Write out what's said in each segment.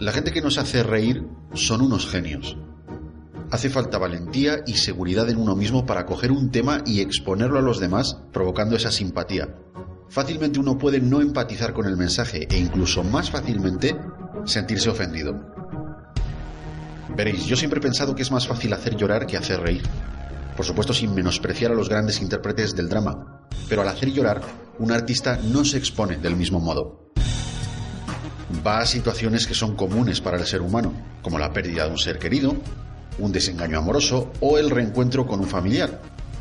La gente que nos hace reír son unos genios. Hace falta valentía y seguridad en uno mismo para coger un tema y exponerlo a los demás, provocando esa simpatía. Fácilmente uno puede no empatizar con el mensaje e incluso más fácilmente sentirse ofendido. Veréis, yo siempre he pensado que es más fácil hacer llorar que hacer reír. Por supuesto sin menospreciar a los grandes intérpretes del drama, pero al hacer llorar, un artista no se expone del mismo modo va a situaciones que son comunes para el ser humano, como la pérdida de un ser querido, un desengaño amoroso o el reencuentro con un familiar.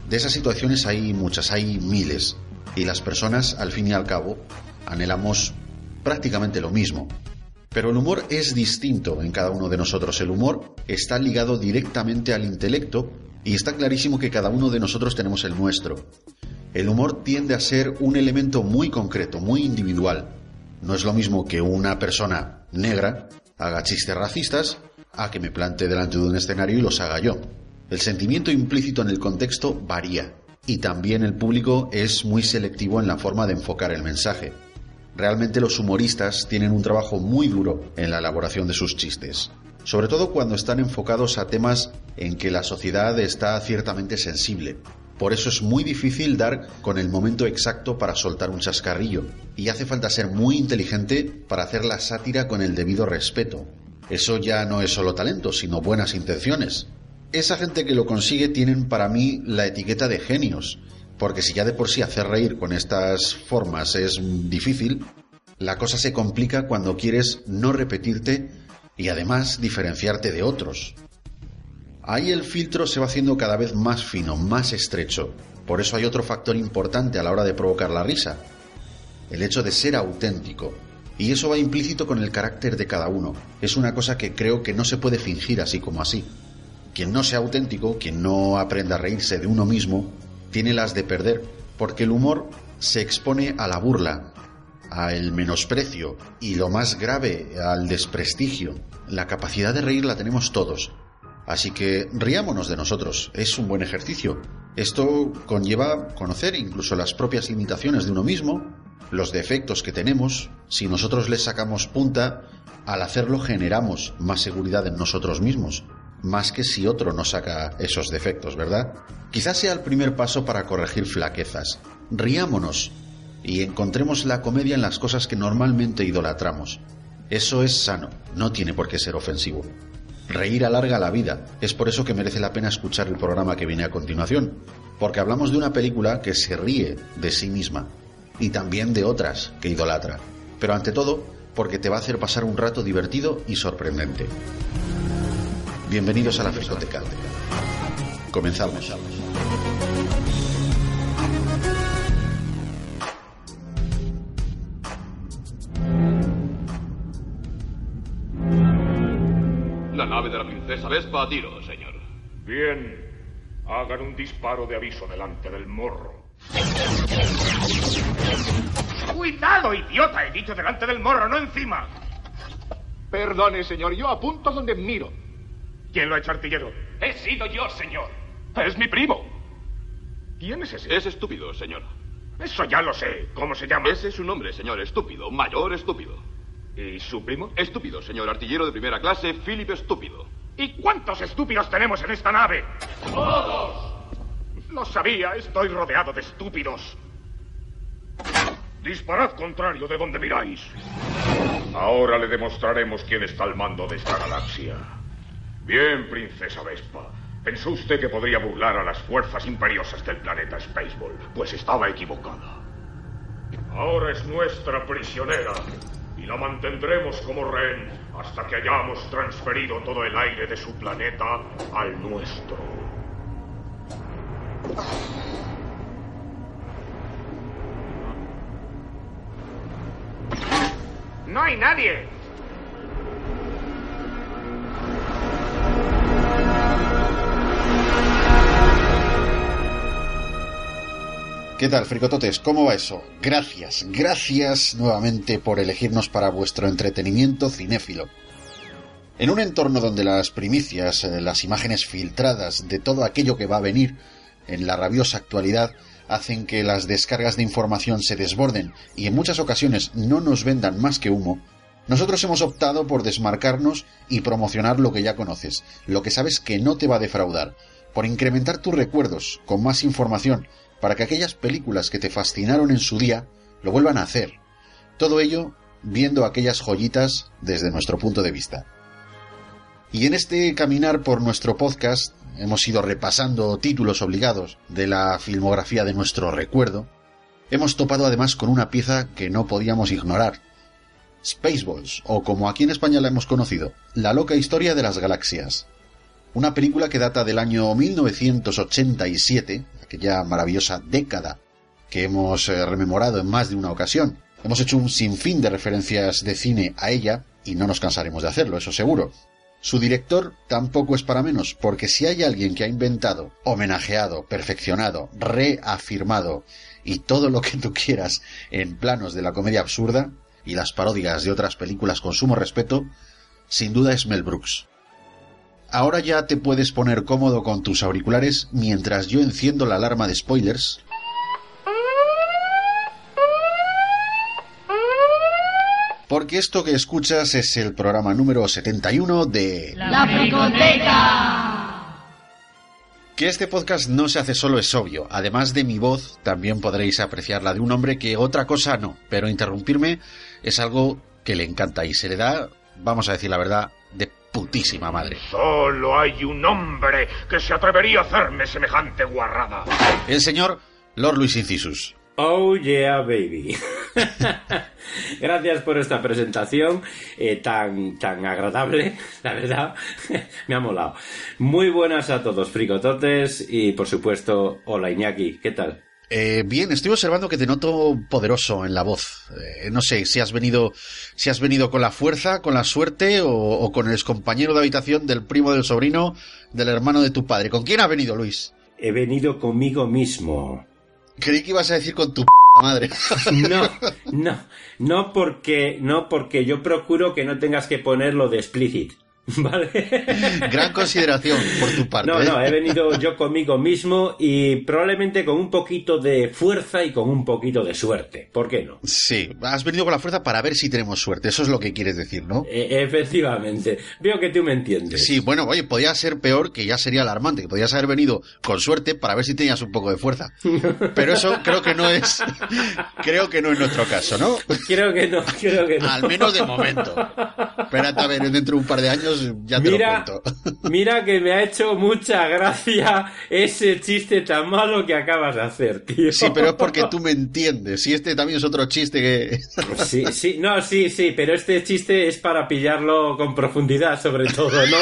De esas situaciones hay muchas, hay miles, y las personas, al fin y al cabo, anhelamos prácticamente lo mismo. Pero el humor es distinto en cada uno de nosotros. El humor está ligado directamente al intelecto y está clarísimo que cada uno de nosotros tenemos el nuestro. El humor tiende a ser un elemento muy concreto, muy individual, no es lo mismo que una persona negra haga chistes racistas a que me plante delante de un escenario y los haga yo. El sentimiento implícito en el contexto varía y también el público es muy selectivo en la forma de enfocar el mensaje. Realmente los humoristas tienen un trabajo muy duro en la elaboración de sus chistes, sobre todo cuando están enfocados a temas en que la sociedad está ciertamente sensible, por eso es muy difícil dar con el momento exacto para soltar un chascarrillo, y hace falta ser muy inteligente para hacer la sátira con el debido respeto. Eso ya no es solo talento, sino buenas intenciones. Esa gente que lo consigue tienen para mí la etiqueta de genios, porque si ya de por sí hacer reír con estas formas es difícil, la cosa se complica cuando quieres no repetirte y además diferenciarte de otros. Ahí el filtro se va haciendo cada vez más fino, más estrecho. Por eso hay otro factor importante a la hora de provocar la risa. El hecho de ser auténtico. Y eso va implícito con el carácter de cada uno. Es una cosa que creo que no se puede fingir así como así. Quien no sea auténtico, quien no aprenda a reírse de uno mismo, tiene las de perder, porque el humor se expone a la burla, al menosprecio y lo más grave, al desprestigio. La capacidad de reír la tenemos todos, Así que riámonos de nosotros, es un buen ejercicio. Esto conlleva conocer incluso las propias limitaciones de uno mismo, los defectos que tenemos. Si nosotros les sacamos punta, al hacerlo generamos más seguridad en nosotros mismos, más que si otro nos saca esos defectos, ¿verdad? Quizás sea el primer paso para corregir flaquezas. Riámonos y encontremos la comedia en las cosas que normalmente idolatramos. Eso es sano, no tiene por qué ser ofensivo. Reír alarga la vida. Es por eso que merece la pena escuchar el programa que viene a continuación, porque hablamos de una película que se ríe de sí misma y también de otras que idolatra, pero ante todo porque te va a hacer pasar un rato divertido y sorprendente. Bienvenidos a la Fricoteca. Comenzamos. Princesa Vespa a tiro, señor. Bien. Hagan un disparo de aviso delante del morro. ¡Cuidado, idiota! He dicho delante del morro, no encima. Perdone, señor, yo apunto donde miro. ¿Quién lo ha hecho artillero? He sido yo, señor. Es mi primo. ¿Quién es ese? Es estúpido, señor. Eso ya lo sé. ¿Cómo se llama? Ese es su nombre, señor. Estúpido. Mayor estúpido. ¿Y su primo? Estúpido, señor artillero de primera clase, Philip Estúpido. ¿Y cuántos estúpidos tenemos en esta nave? ¡Todos! Lo sabía, estoy rodeado de estúpidos. Disparad contrario de donde miráis. Ahora le demostraremos quién está al mando de esta galaxia. Bien, princesa Vespa. Pensó usted que podría burlar a las fuerzas imperiosas del planeta Spaceball, pues estaba equivocada. Ahora es nuestra prisionera y la mantendremos como rehén hasta que hayamos transferido todo el aire de su planeta al nuestro. No hay nadie. ¿Qué tal, fricototes? ¿Cómo va eso? Gracias, gracias nuevamente por elegirnos para vuestro entretenimiento cinéfilo. En un entorno donde las primicias, eh, las imágenes filtradas de todo aquello que va a venir en la rabiosa actualidad hacen que las descargas de información se desborden y en muchas ocasiones no nos vendan más que humo, Nosotros hemos optado por desmarcarnos y promocionar lo que ya conoces, lo que sabes que no te va a defraudar, por incrementar tus recuerdos con más información, para que aquellas películas que te fascinaron en su día lo vuelvan a hacer. Todo ello viendo aquellas joyitas desde nuestro punto de vista. Y en este caminar por nuestro podcast hemos ido repasando títulos obligados de la filmografía de nuestro recuerdo. Hemos topado además con una pieza que no podíamos ignorar. Spaceballs, o como aquí en España la hemos conocido, La loca historia de las galaxias. Una película que data del año 1987, aquella maravillosa década que hemos eh, rememorado en más de una ocasión. Hemos hecho un sinfín de referencias de cine a ella y no nos cansaremos de hacerlo, eso seguro. Su director tampoco es para menos, porque si hay alguien que ha inventado, homenajeado, perfeccionado, reafirmado y todo lo que tú quieras en planos de la comedia absurda y las parodias de otras películas con sumo respeto, sin duda es Mel Brooks. Ahora ya te puedes poner cómodo con tus auriculares mientras yo enciendo la alarma de spoilers porque esto que escuchas es el programa número 71 de La Fricoteca. Que este podcast no se hace solo es obvio. Además de mi voz, también podréis apreciar la de un hombre que otra cosa no. Pero interrumpirme es algo que le encanta y se le da, vamos a decir la verdad, de putísima madre. Solo hay un hombre que se atrevería a hacerme semejante guarrada. El señor Lord Luis Incisus. Oh yeah, baby. Gracias por esta presentación eh, tan, tan agradable, la verdad. Me ha molado. Muy buenas a todos, fricototes, y por supuesto, hola Iñaki, ¿qué tal? Eh, bien, estoy observando que te noto poderoso en la voz. Eh, no sé si has venido, si has venido con la fuerza, con la suerte o, o con el excompañero de habitación del primo del sobrino del hermano de tu padre. ¿Con quién ha venido, Luis? He venido conmigo mismo. Creí que ibas a decir con tu madre. No, no, no porque, no porque yo procuro que no tengas que ponerlo de explicit. ¿Vale? Gran consideración por tu parte. No, ¿eh? no, he venido yo conmigo mismo y probablemente con un poquito de fuerza y con un poquito de suerte. ¿Por qué no? Sí, has venido con la fuerza para ver si tenemos suerte. Eso es lo que quieres decir, ¿no? E- efectivamente. Veo que tú me entiendes. Sí, bueno, oye, podía ser peor, que ya sería alarmante, que podías haber venido con suerte para ver si tenías un poco de fuerza. Pero eso creo que no es, creo que no es nuestro caso, ¿no? Creo que no, creo que no. Al menos de momento. Espérate a ver, dentro de un par de años ya te Mira, lo cuento. mira que me ha hecho mucha gracia ese chiste tan malo que acabas de hacer, tío. Sí, pero es porque tú me entiendes. Y este también es otro chiste que... Sí, sí, no, sí, sí, pero este chiste es para pillarlo con profundidad, sobre todo, ¿no?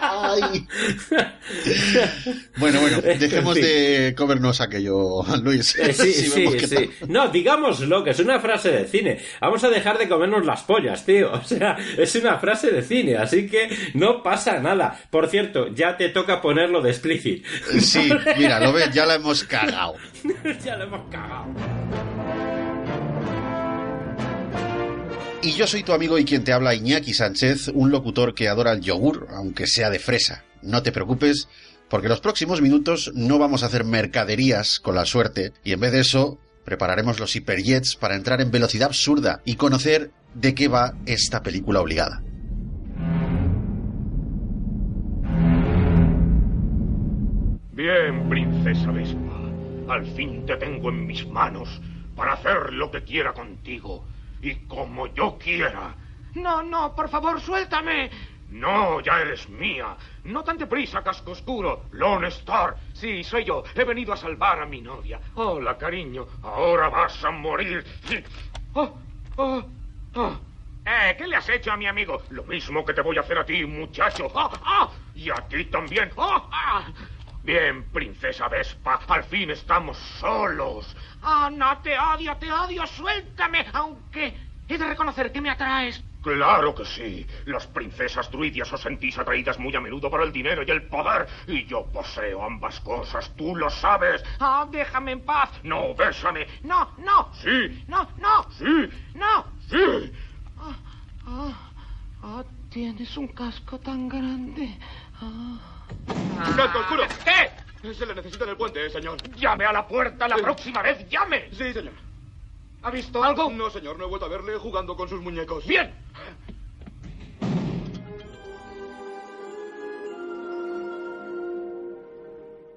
Ay. Bueno, bueno, dejemos de comernos aquello, Luis. Eh, sí, Si sí, sí. No, digámoslo, que es una frase de cine. Vamos a dejar de comernos las pollas, tío. O sea, es una frase de cine, así que no pasa nada. Por cierto, ya te toca ponerlo de explicit. Sí, mira, lo ves, ya la hemos cagado. ya lo hemos cagado. Y yo soy tu amigo y quien te habla Iñaki Sánchez, un locutor que adora el yogur, aunque sea de fresa. No te preocupes, porque los próximos minutos no vamos a hacer mercaderías con la suerte, y en vez de eso, prepararemos los hiperjets para entrar en velocidad absurda y conocer de qué va esta película obligada. Bien, princesa Vespa. Al fin te tengo en mis manos para hacer lo que quiera contigo y como yo quiera. No, no, por favor, suéltame. No, ya eres mía. No tan deprisa, casco oscuro. Lone Star. Sí, soy yo. He venido a salvar a mi novia. Hola, cariño. Ahora vas a morir. Oh, oh, oh. Eh, ¿qué le has hecho a mi amigo? Lo mismo que te voy a hacer a ti, muchacho. ¡Ah, ah! Y a ti también. Bien, princesa Vespa, al fin estamos solos. No, te odio, te odio. Suéltame, aunque he de reconocer que me atraes. Claro que sí. Las princesas druidias os sentís atraídas muy a menudo por el dinero y el poder. Y yo poseo ambas cosas, tú lo sabes. Ah, déjame en paz. No, bésame. No, no, Sí, no, no, sí, no. sí. Ah, ah, tienes un casco tan grande. Ah. ¡Casco oscuro! ¿Qué? Se le necesita en el puente, señor. Llame a la puerta la próxima vez, llame. Sí, señor. ¿Ha visto algo? No, señor, no he vuelto a verle jugando con sus muñecos. Bien.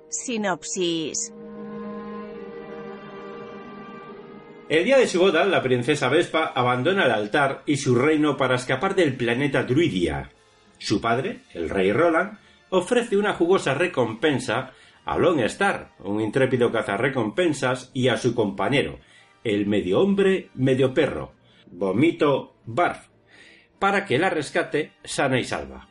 Sinopsis. El día de su boda, la princesa Vespa abandona el altar y su reino para escapar del planeta Druidia. Su padre, el rey Roland, ofrece una jugosa recompensa a Long Star, un intrépido cazarrecompensas, y a su compañero, el medio hombre, medio perro, Vomito Barf, para que la rescate sana y salva.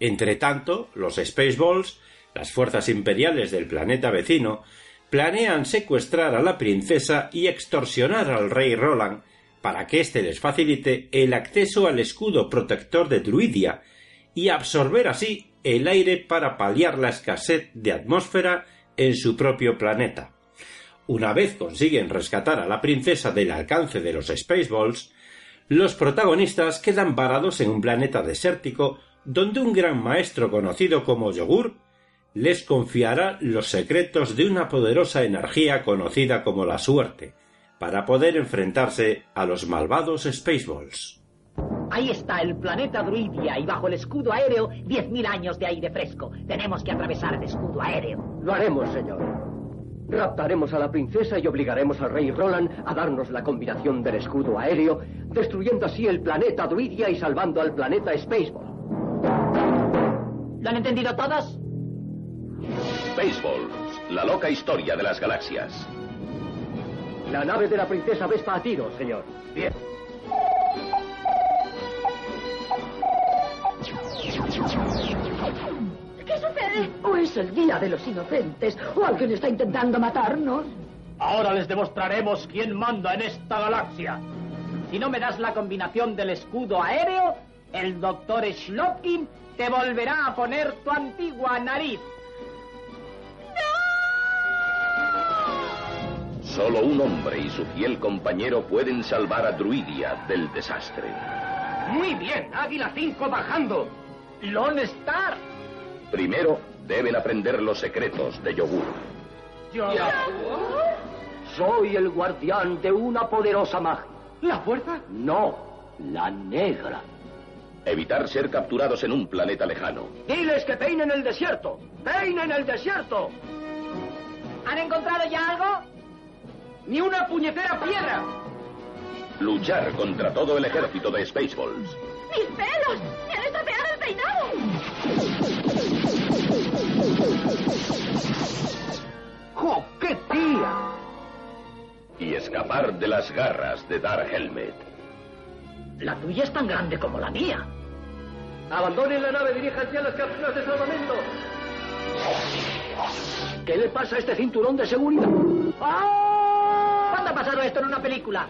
Entre tanto, los Spaceballs, las fuerzas imperiales del planeta vecino, planean secuestrar a la princesa y extorsionar al rey Roland para que éste les facilite el acceso al escudo protector de Druidia y absorber así el aire para paliar la escasez de atmósfera en su propio planeta. Una vez consiguen rescatar a la princesa del alcance de los Spaceballs, los protagonistas quedan varados en un planeta desértico donde un gran maestro conocido como Yogur les confiará los secretos de una poderosa energía conocida como la suerte, para poder enfrentarse a los malvados Spaceballs. Ahí está el planeta Druidia y bajo el escudo aéreo 10.000 años de aire fresco. Tenemos que atravesar el escudo aéreo. Lo haremos, señor. Raptaremos a la princesa y obligaremos al rey Roland a darnos la combinación del escudo aéreo, destruyendo así el planeta Druidia y salvando al planeta Spaceball. ¿Lo han entendido todos? Spaceballs, la loca historia de las galaxias. La nave de la princesa Vespa a tiro, señor. Bien. O es el día de los inocentes, o alguien está intentando matarnos. Ahora les demostraremos quién manda en esta galaxia. Si no me das la combinación del escudo aéreo, el doctor Schlotkin te volverá a poner tu antigua nariz. Solo un hombre y su fiel compañero pueden salvar a Druidia del desastre. Muy bien, Águila 5 bajando. Lone Star. Primero deben aprender los secretos de Yogur. ¿Yogur? Soy el guardián de una poderosa magia. ¿La fuerza? No, la negra. Evitar ser capturados en un planeta lejano. Diles que peinen el desierto. ¡Peinen el desierto! ¿Han encontrado ya algo? ¡Ni una puñetera piedra! Luchar contra todo el ejército de Spaceballs. ¡Mis pelos! ¡Me han estropeado el peinado! ¡Jo, qué tía! Y escapar de las garras de Dark Helmet. La tuya es tan grande como la mía. Abandonen la nave, diríjanse a las cápsulas de salvamento. ¿Qué le pasa a este cinturón de seguridad? ¡Ah! ¿Cuándo ha pasado esto en una película?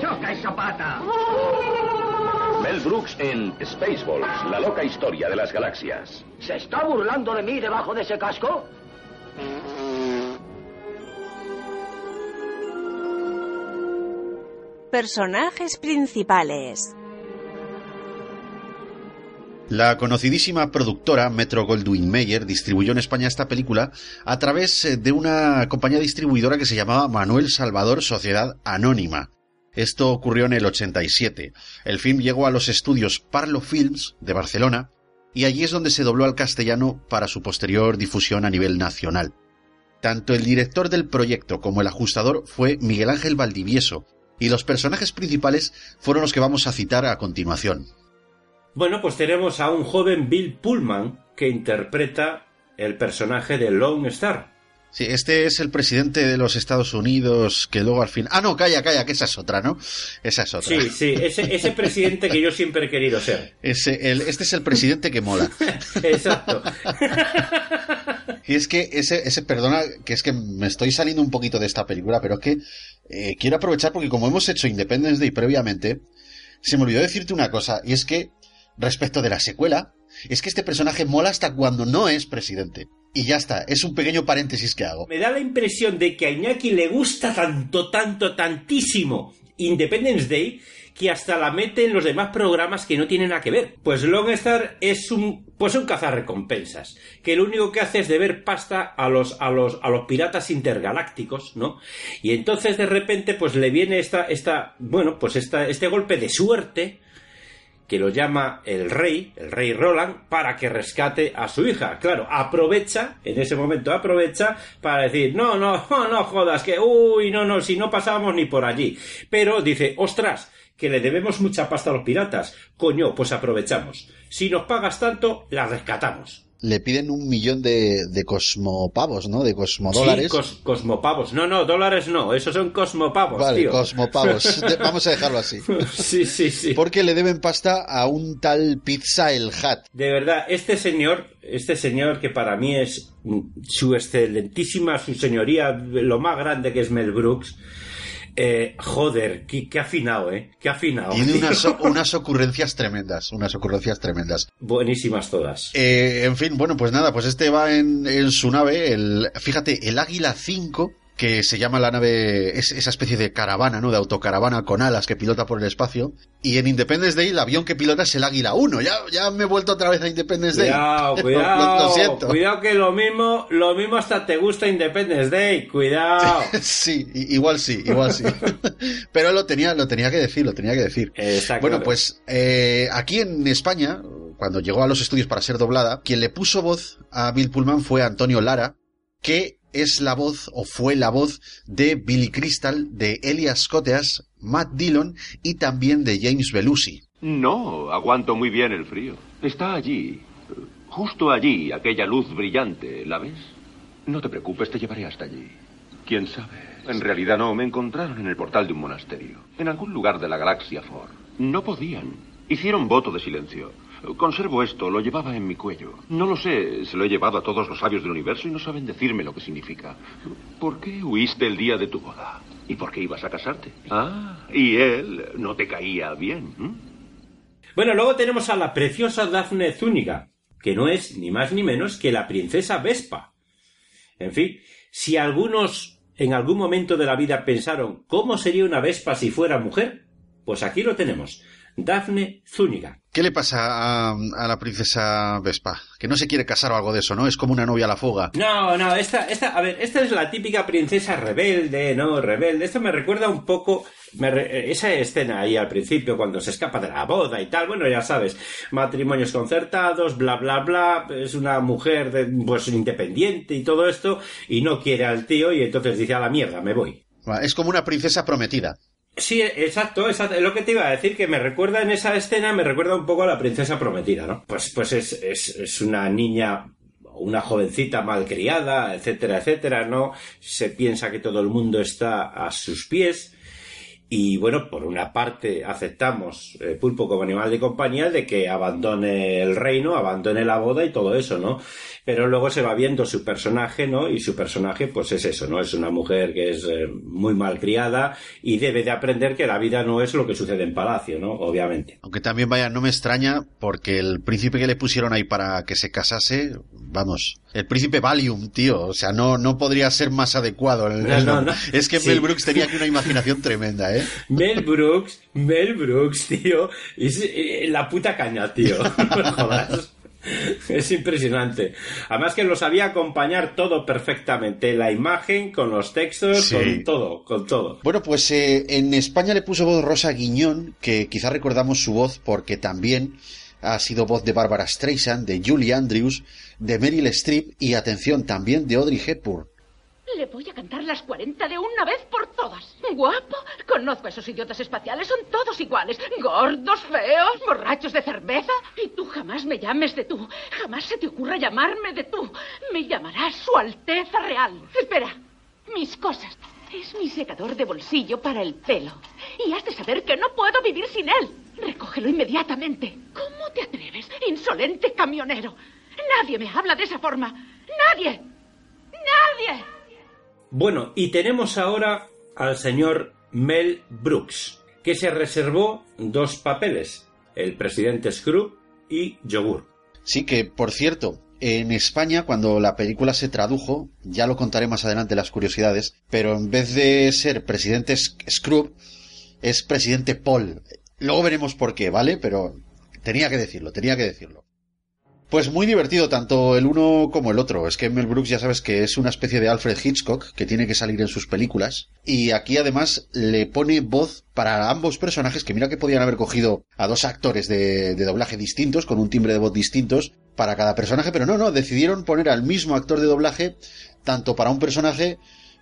¡Choca esa pata! Mel Brooks en Spaceballs, la loca historia de las galaxias. ¿Se está burlando de mí debajo de ese casco? Personajes principales. La conocidísima productora Metro Goldwyn Mayer distribuyó en España esta película a través eh, de una compañía distribuidora que se llamaba Manuel Salvador Sociedad Anónima. Esto ocurrió en el 87. El film llegó a los estudios Parlo Films de Barcelona y allí es donde se dobló al castellano para su posterior difusión a nivel nacional. Tanto el director del proyecto como el ajustador fue Miguel Ángel Valdivieso, y los personajes principales fueron los que vamos a citar a continuación. Bueno, pues tenemos a un joven Bill Pullman que interpreta el personaje de Lone Star. Sí, este es el presidente de los Estados Unidos que luego al fin... Ah, no, calla, calla, que esa es otra, ¿no? Esa es otra. Sí, sí, ese, ese presidente que yo siempre he querido ser. Ese, el, este es el presidente que mola. Exacto. Y es que ese, ese, perdona, que es que me estoy saliendo un poquito de esta película, pero es que eh, quiero aprovechar porque como hemos hecho Independence Day previamente, se me olvidó decirte una cosa, y es que respecto de la secuela, es que este personaje mola hasta cuando no es presidente. Y ya está, es un pequeño paréntesis que hago. Me da la impresión de que a Iñaki le gusta tanto, tanto, tantísimo Independence Day que hasta la mete en los demás programas que no tienen nada que ver. Pues Longstar es un pues un cazarrecompensas, que lo único que hace es deber pasta a los a los a los piratas intergalácticos, ¿no? Y entonces de repente pues le viene esta esta bueno, pues esta este golpe de suerte que lo llama el rey, el rey Roland, para que rescate a su hija. Claro, aprovecha, en ese momento aprovecha para decir, no, no, no, no jodas, que, uy, no, no, si no pasábamos ni por allí. Pero dice, ostras, que le debemos mucha pasta a los piratas. Coño, pues aprovechamos. Si nos pagas tanto, la rescatamos le piden un millón de, de cosmopavos, ¿no? De cosmodólares. Sí, cosmopavos. No, no, dólares no. Esos son cosmopavos, vale, tío. cosmopavos. Vamos a dejarlo así. sí, sí, sí. Porque le deben pasta a un tal Pizza el Hat. De verdad, este señor, este señor que para mí es su excelentísima, su señoría, lo más grande que es Mel Brooks, eh, joder, qué, afinado, ¿eh? Qué afinado. Tiene unas, unas, ocurrencias tremendas, unas ocurrencias tremendas. Buenísimas todas. Eh, en fin, bueno, pues nada, pues este va en, en su nave, el, fíjate, el Águila 5, que se llama la nave, es esa especie de caravana, ¿no? De autocaravana con alas que pilota por el espacio. Y en Independence Day el avión que pilota es el Águila 1. Ya, ya me he vuelto otra vez a Independence Day. Cuidado, cuidado. lo, siento. Cuidado que lo mismo, lo mismo hasta te gusta Independence Day. Cuidado. sí, igual sí, igual sí. Pero lo tenía, lo tenía que decir, lo tenía que decir. Exacto. Bueno, pues eh, aquí en España, cuando llegó a los estudios para ser doblada, quien le puso voz a Bill Pullman fue Antonio Lara, que es la voz o fue la voz de Billy Crystal, de Elias Coteas, Matt Dillon y también de James Belushi. No, aguanto muy bien el frío. Está allí, justo allí, aquella luz brillante, ¿la ves? No te preocupes, te llevaré hasta allí. ¿Quién sabe? En realidad no, me encontraron en el portal de un monasterio, en algún lugar de la galaxia Ford. No podían. Hicieron voto de silencio. Conservo esto, lo llevaba en mi cuello. No lo sé, se lo he llevado a todos los sabios del universo y no saben decirme lo que significa. ¿Por qué huiste el día de tu boda? ¿Y por qué ibas a casarte? Ah, y él no te caía bien. Bueno, luego tenemos a la preciosa Dafne Zúñiga, que no es ni más ni menos que la princesa Vespa. En fin, si algunos en algún momento de la vida pensaron cómo sería una Vespa si fuera mujer, pues aquí lo tenemos. Dafne Zúñiga. ¿Qué le pasa a, la princesa Vespa? Que no se quiere casar o algo de eso, ¿no? Es como una novia a la fuga. No, no, esta, esta, a ver, esta es la típica princesa rebelde, ¿no? Rebelde. Esto me recuerda un poco, esa escena ahí al principio, cuando se escapa de la boda y tal, bueno, ya sabes, matrimonios concertados, bla, bla, bla, es una mujer, de, pues, independiente y todo esto, y no quiere al tío, y entonces dice, a la mierda, me voy. Es como una princesa prometida. Sí, exacto, exacto. Lo que te iba a decir, que me recuerda en esa escena, me recuerda un poco a la princesa prometida, ¿no? Pues, pues es, es, es una niña una jovencita malcriada, etcétera, etcétera, ¿no? Se piensa que todo el mundo está a sus pies. Y bueno, por una parte aceptamos eh, Pulpo como animal de compañía de que abandone el reino, abandone la boda y todo eso, ¿no? pero luego se va viendo su personaje, ¿no? Y su personaje, pues es eso, ¿no? Es una mujer que es eh, muy mal criada y debe de aprender que la vida no es lo que sucede en palacio, ¿no? Obviamente. Aunque también vaya, no me extraña porque el príncipe que le pusieron ahí para que se casase, vamos, el príncipe Valium, tío, o sea, no, no podría ser más adecuado. Es que Mel Brooks tenía aquí una imaginación tremenda, ¿eh? Mel Brooks, Mel Brooks, tío, es eh, la puta caña, tío. No jodas. Es impresionante. Además que lo sabía acompañar todo perfectamente. La imagen, con los textos, con todo, con todo. Bueno, pues eh, en España le puso voz Rosa Guiñón, que quizás recordamos su voz porque también ha sido voz de Barbara Streisand, de Julie Andrews, de Meryl Streep y, atención, también de Audrey Hepburn. Le voy a cantar las 40 de una vez por todas. Guapo, conozco a esos idiotas espaciales, son todos iguales. Gordos, feos, borrachos de cerveza. Y tú jamás me llames de tú. Jamás se te ocurra llamarme de tú. Me llamarás Su Alteza Real. Espera, mis cosas. Es mi secador de bolsillo para el pelo. Y has de saber que no puedo vivir sin él. Recógelo inmediatamente. ¿Cómo te atreves, insolente camionero? Nadie me habla de esa forma. Nadie. Nadie. Bueno, y tenemos ahora al señor Mel Brooks, que se reservó dos papeles, el presidente Scrooge y Yogur. Sí, que por cierto, en España, cuando la película se tradujo, ya lo contaré más adelante las curiosidades, pero en vez de ser presidente Scrooge, es presidente Paul. Luego veremos por qué, ¿vale? Pero tenía que decirlo, tenía que decirlo. Pues muy divertido tanto el uno como el otro. Es que Mel Brooks ya sabes que es una especie de Alfred Hitchcock que tiene que salir en sus películas. Y aquí además le pone voz para ambos personajes que mira que podían haber cogido a dos actores de, de doblaje distintos, con un timbre de voz distintos para cada personaje, pero no, no, decidieron poner al mismo actor de doblaje tanto para un personaje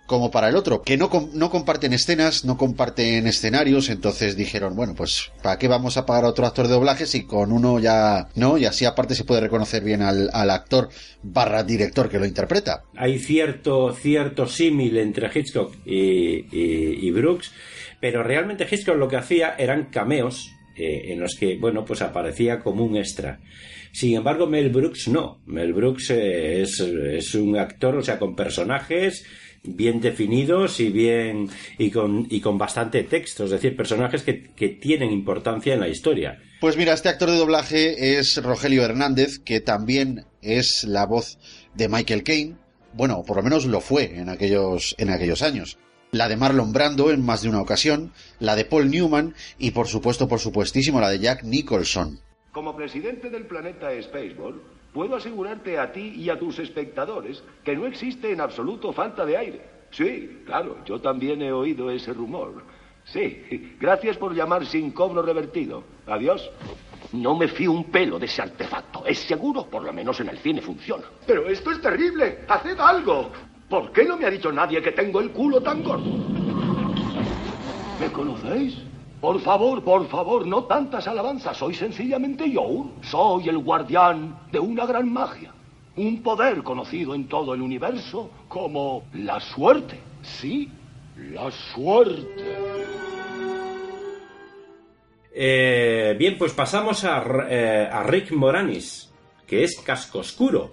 como para el otro, que no, no comparten escenas, no comparten escenarios, entonces dijeron, bueno, pues ¿para qué vamos a pagar a otro actor de doblaje si con uno ya no? Y así aparte se puede reconocer bien al, actor barra director que lo interpreta. Hay cierto, cierto símil entre Hitchcock y, y, y, Brooks, pero realmente Hitchcock lo que hacía eran cameos eh, en los que, bueno, pues aparecía como un extra. Sin embargo, Mel Brooks no. Mel Brooks eh, es, es un actor, o sea, con personajes bien definidos y bien y con, y con bastante texto, es decir, personajes que, que, tienen importancia en la historia. Pues mira, este actor de doblaje es Rogelio Hernández, que también es la voz de Michael Caine, bueno, por lo menos lo fue en aquellos, en aquellos años. La de Marlon Brando en más de una ocasión, la de Paul Newman y por supuesto, por supuestísimo, la de Jack Nicholson. Como presidente del planeta Spaceball, puedo asegurarte a ti y a tus espectadores que no existe en absoluto falta de aire. Sí, claro, yo también he oído ese rumor. Sí, gracias por llamar sin cobro revertido. Adiós. No me fío un pelo de ese artefacto. Es seguro, por lo menos en el cine funciona. Pero esto es terrible. Haced algo. ¿Por qué no me ha dicho nadie que tengo el culo tan gordo? ¿Me conocéis? Por favor, por favor, no tantas alabanzas. Soy sencillamente yo. Soy el guardián de una gran magia. Un poder conocido en todo el universo como la suerte. Sí, la suerte. Eh, bien, pues pasamos a, eh, a Rick Moranis, que es Casco Oscuro.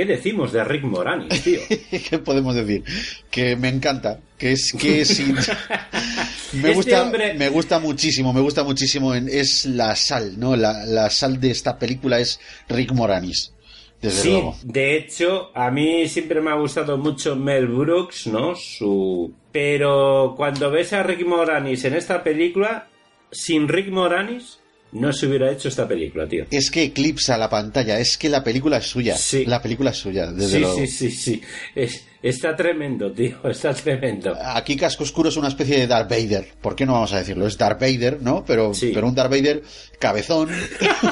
¿Qué decimos de Rick Moranis, tío? ¿Qué podemos decir? Que me encanta. Que es que sin... me Este gusta hombre- me gusta muchísimo, me gusta muchísimo. en- es la sal, ¿no? La, la sal de esta película es Rick Moranis. Desde sí, luego. de hecho, a mí siempre me ha gustado mucho Mel Brooks, ¿no? Su... Pero cuando ves a Rick Moranis en esta película, sin Rick Moranis, no se hubiera hecho esta película, tío. Es que eclipsa la pantalla, es que la película es suya. La película es suya, desde sí, luego. sí, sí, sí. Es- está tremendo, tío, está tremendo. Aquí Casco Oscuro es una especie de Darth Vader. ¿Por qué no vamos a decirlo? Es Darth Vader, ¿no? Pero, pero un Darth Vader cabezón.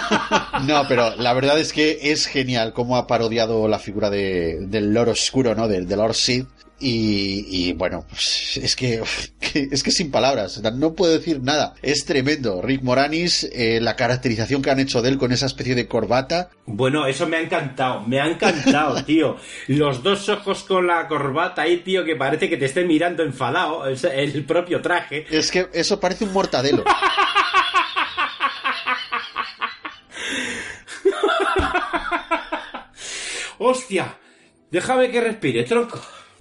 no, pero la verdad es que es genial cómo ha parodiado la figura de, del Lord Oscuro, ¿no? Del, del Lord Sith. Y, y, bueno, pues, es que, es que sin palabras, no puedo decir nada. Es tremendo. Rick Moranis, eh, la caracterización que han hecho de él con esa especie de corbata. Bueno, eso me ha encantado, me ha encantado, tío. Los dos ojos con la corbata ahí, tío, que parece que te esté mirando enfadado, el propio traje. Es que eso parece un mortadelo. ¡Hostia! Déjame que respire, tronco.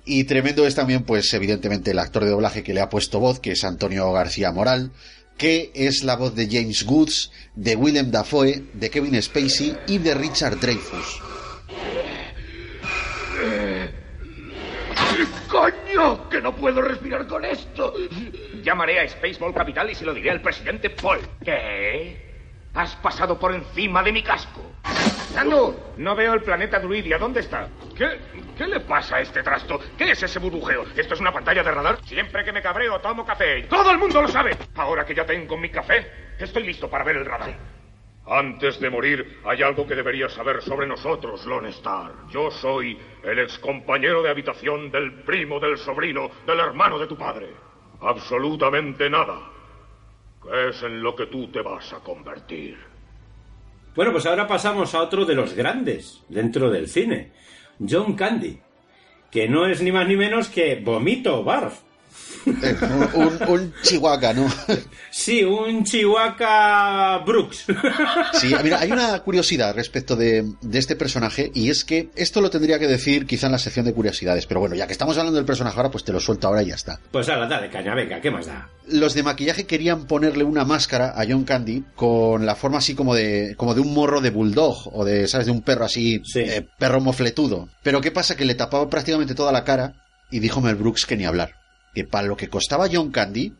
Y tremendo es también, pues, evidentemente, el actor de doblaje que le ha puesto voz, que es Antonio García Moral, que es la voz de James Woods, de Willem Dafoe, de Kevin Spacey y de Richard Dreyfuss. ¡Coño! ¡Que no puedo respirar con esto! Llamaré a Spaceball Capital y se lo diré al presidente Paul. ¿Qué? Has pasado por encima de mi casco. ¡Sandu! No veo el planeta Druidia. ¿Dónde está? ¿Qué? ¿Qué le pasa a este trasto? ¿Qué es ese burbujeo? ¿Esto es una pantalla de radar? Siempre que me cabreo tomo café. ¡Todo el mundo lo sabe! Ahora que ya tengo mi café, estoy listo para ver el radar. Antes de morir, hay algo que deberías saber sobre nosotros, Lone Star. Yo soy el excompañero de habitación del primo, del sobrino, del hermano de tu padre. Absolutamente nada. ¿Qué es en lo que tú te vas a convertir? Bueno, pues ahora pasamos a otro de los grandes dentro del cine, John Candy, que no es ni más ni menos que Vomito Barf. Eh, un, un- un chihuahua, ¿no? Sí, un Chihuahua Brooks. Sí, mira, hay una curiosidad respecto de, de este personaje y es que esto lo tendría que decir quizá en la sección de curiosidades, pero bueno, ya que estamos hablando del personaje ahora, pues te lo suelto ahora y ya está. Pues ahora, dale caña, venga, ¿qué más da? Los de maquillaje querían ponerle una máscara a John Candy con la forma así como de como de un morro de bulldog o de, ¿sabes? De un perro así, eh, perro mofletudo. Pero ¿qué pasa? Que le tapaba prácticamente toda la cara y dijo Mel Brooks que ni hablar. Que para lo que costaba John Candy,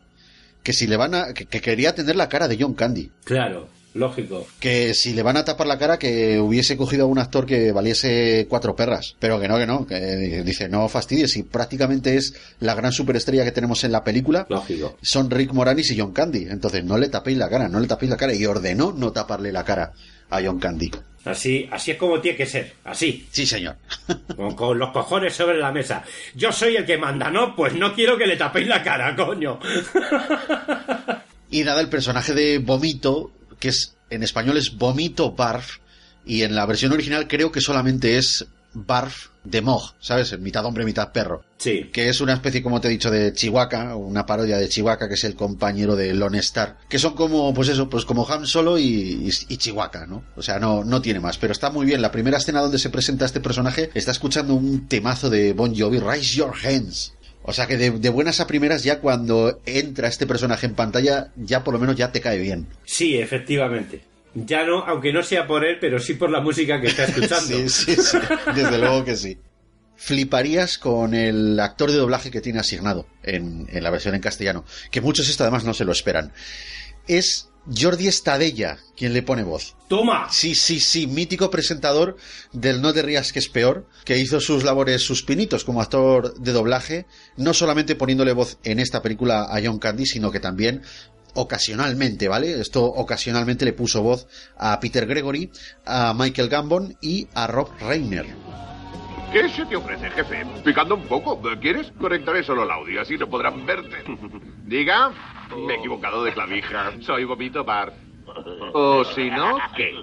que si le van a. que, que quería tener la cara de John Candy. Claro, lógico. Que si le van a tapar la cara, que hubiese cogido a un actor que valiese cuatro perras. Pero que no, que no. Que dice, no fastidies. Si prácticamente es la gran superestrella que tenemos en la película, Lógico. son Rick Moranis y John Candy. Entonces no le tapéis la cara, no le tapéis la cara. Y ordenó no taparle la cara a John Candy. Así, así es como tiene que ser, así. Sí, señor. Con, con los cojones sobre la mesa. Yo soy el que manda, ¿no? Pues no quiero que le tapéis la cara, coño. Y nada, el personaje de Vomito, que es en español es Vomito Barf, y en la versión original creo que solamente es Barf de Mog, ¿sabes? Mitad hombre, mitad perro. Sí. Que es una especie, como te he dicho, de Chihuahua, una parodia de Chihuahua, que es el compañero de Lone Star. Que son como, pues eso, pues como Han Solo y, y, y Chihuahua, ¿no? O sea, no, no tiene más. Pero está muy bien. La primera escena donde se presenta este personaje está escuchando un temazo de Bon Jovi, Raise Your Hands. O sea que de, de, buenas a primeras ya cuando entra este personaje en pantalla, ya por lo menos ya te cae bien. Sí, efectivamente. Ya no, aunque no sea por él, pero sí por la música que está escuchando. sí, sí, sí. Desde luego que sí. Fliparías con el actor de doblaje que tiene asignado en, en la versión en castellano. Que muchos esto además no se lo esperan. Es Jordi Estadella quien le pone voz. ¡Toma! Sí, sí, sí, mítico presentador del No te rías que es peor, que hizo sus labores, sus pinitos como actor de doblaje, no solamente poniéndole voz en esta película a John Candy, sino que también ocasionalmente, ¿vale? Esto ocasionalmente le puso voz a Peter Gregory, a Michael Gambon y a Rob Reiner. ¿Qué se te ofrece, jefe? Picando un poco. ¿Quieres? Conectaré solo el audio, así no podrán verte. Diga. Me he equivocado de clavija. Soy Vomito Bar. O si no, ¿qué?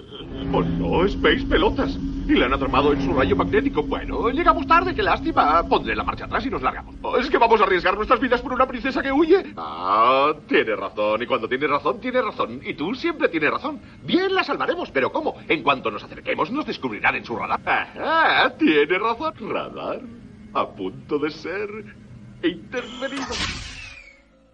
Oh, no, Space Pelotas. Y le han atrapado en su rayo magnético. Bueno, llegamos tarde, qué lástima. Pondré la marcha atrás y nos largamos. Oh, es que vamos a arriesgar nuestras vidas por una princesa que huye. Ah, tiene razón. Y cuando tiene razón, tiene razón. Y tú siempre tienes razón. Bien, la salvaremos, pero ¿cómo? En cuanto nos acerquemos, nos descubrirán en su radar. Ah, tiene razón. Radar. A punto de ser intervenido.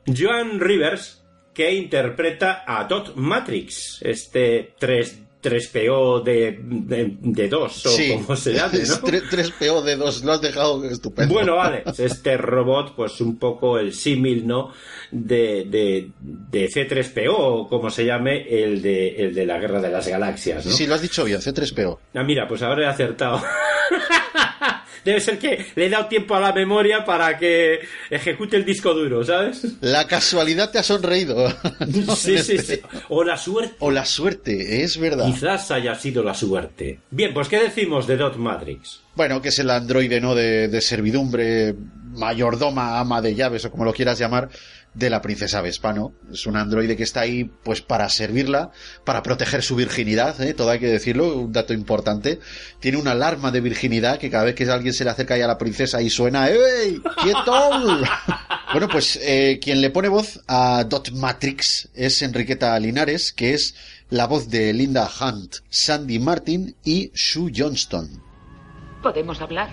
Joan Rivers que interpreta a Dot Matrix, este 3, 3PO de, de, de 2 o sí, como se llame, ¿no? 3PO de 2, lo has dejado estupendo. Bueno, vale, este robot, pues un poco el símil, ¿no? De, de, de C3PO o como se llame, el de, el de la Guerra de las Galaxias, ¿no? Sí, lo has dicho bien, C3PO. Ah, mira, pues ahora he acertado. Debe ser que le he dado tiempo a la memoria para que ejecute el disco duro, ¿sabes? La casualidad te ha sonreído. sí, sí, sí. O la suerte. O la suerte, es verdad. Quizás haya sido la suerte. Bien, pues ¿qué decimos de Dot Matrix? Bueno, que es el androide, ¿no? De, de servidumbre, mayordoma, ama de llaves o como lo quieras llamar, de la princesa Vespa, ¿no? Es un androide que está ahí, pues, para servirla, para proteger su virginidad, ¿eh? Todo hay que decirlo, un dato importante. Tiene una alarma de virginidad que cada vez que alguien se le acerca ahí a la princesa y suena, ¡Ey! ¡Quieto! bueno, pues, eh, quien le pone voz a Dot Matrix es Enriqueta Linares, que es la voz de Linda Hunt, Sandy Martin y Sue Johnston. ¿Podemos hablar?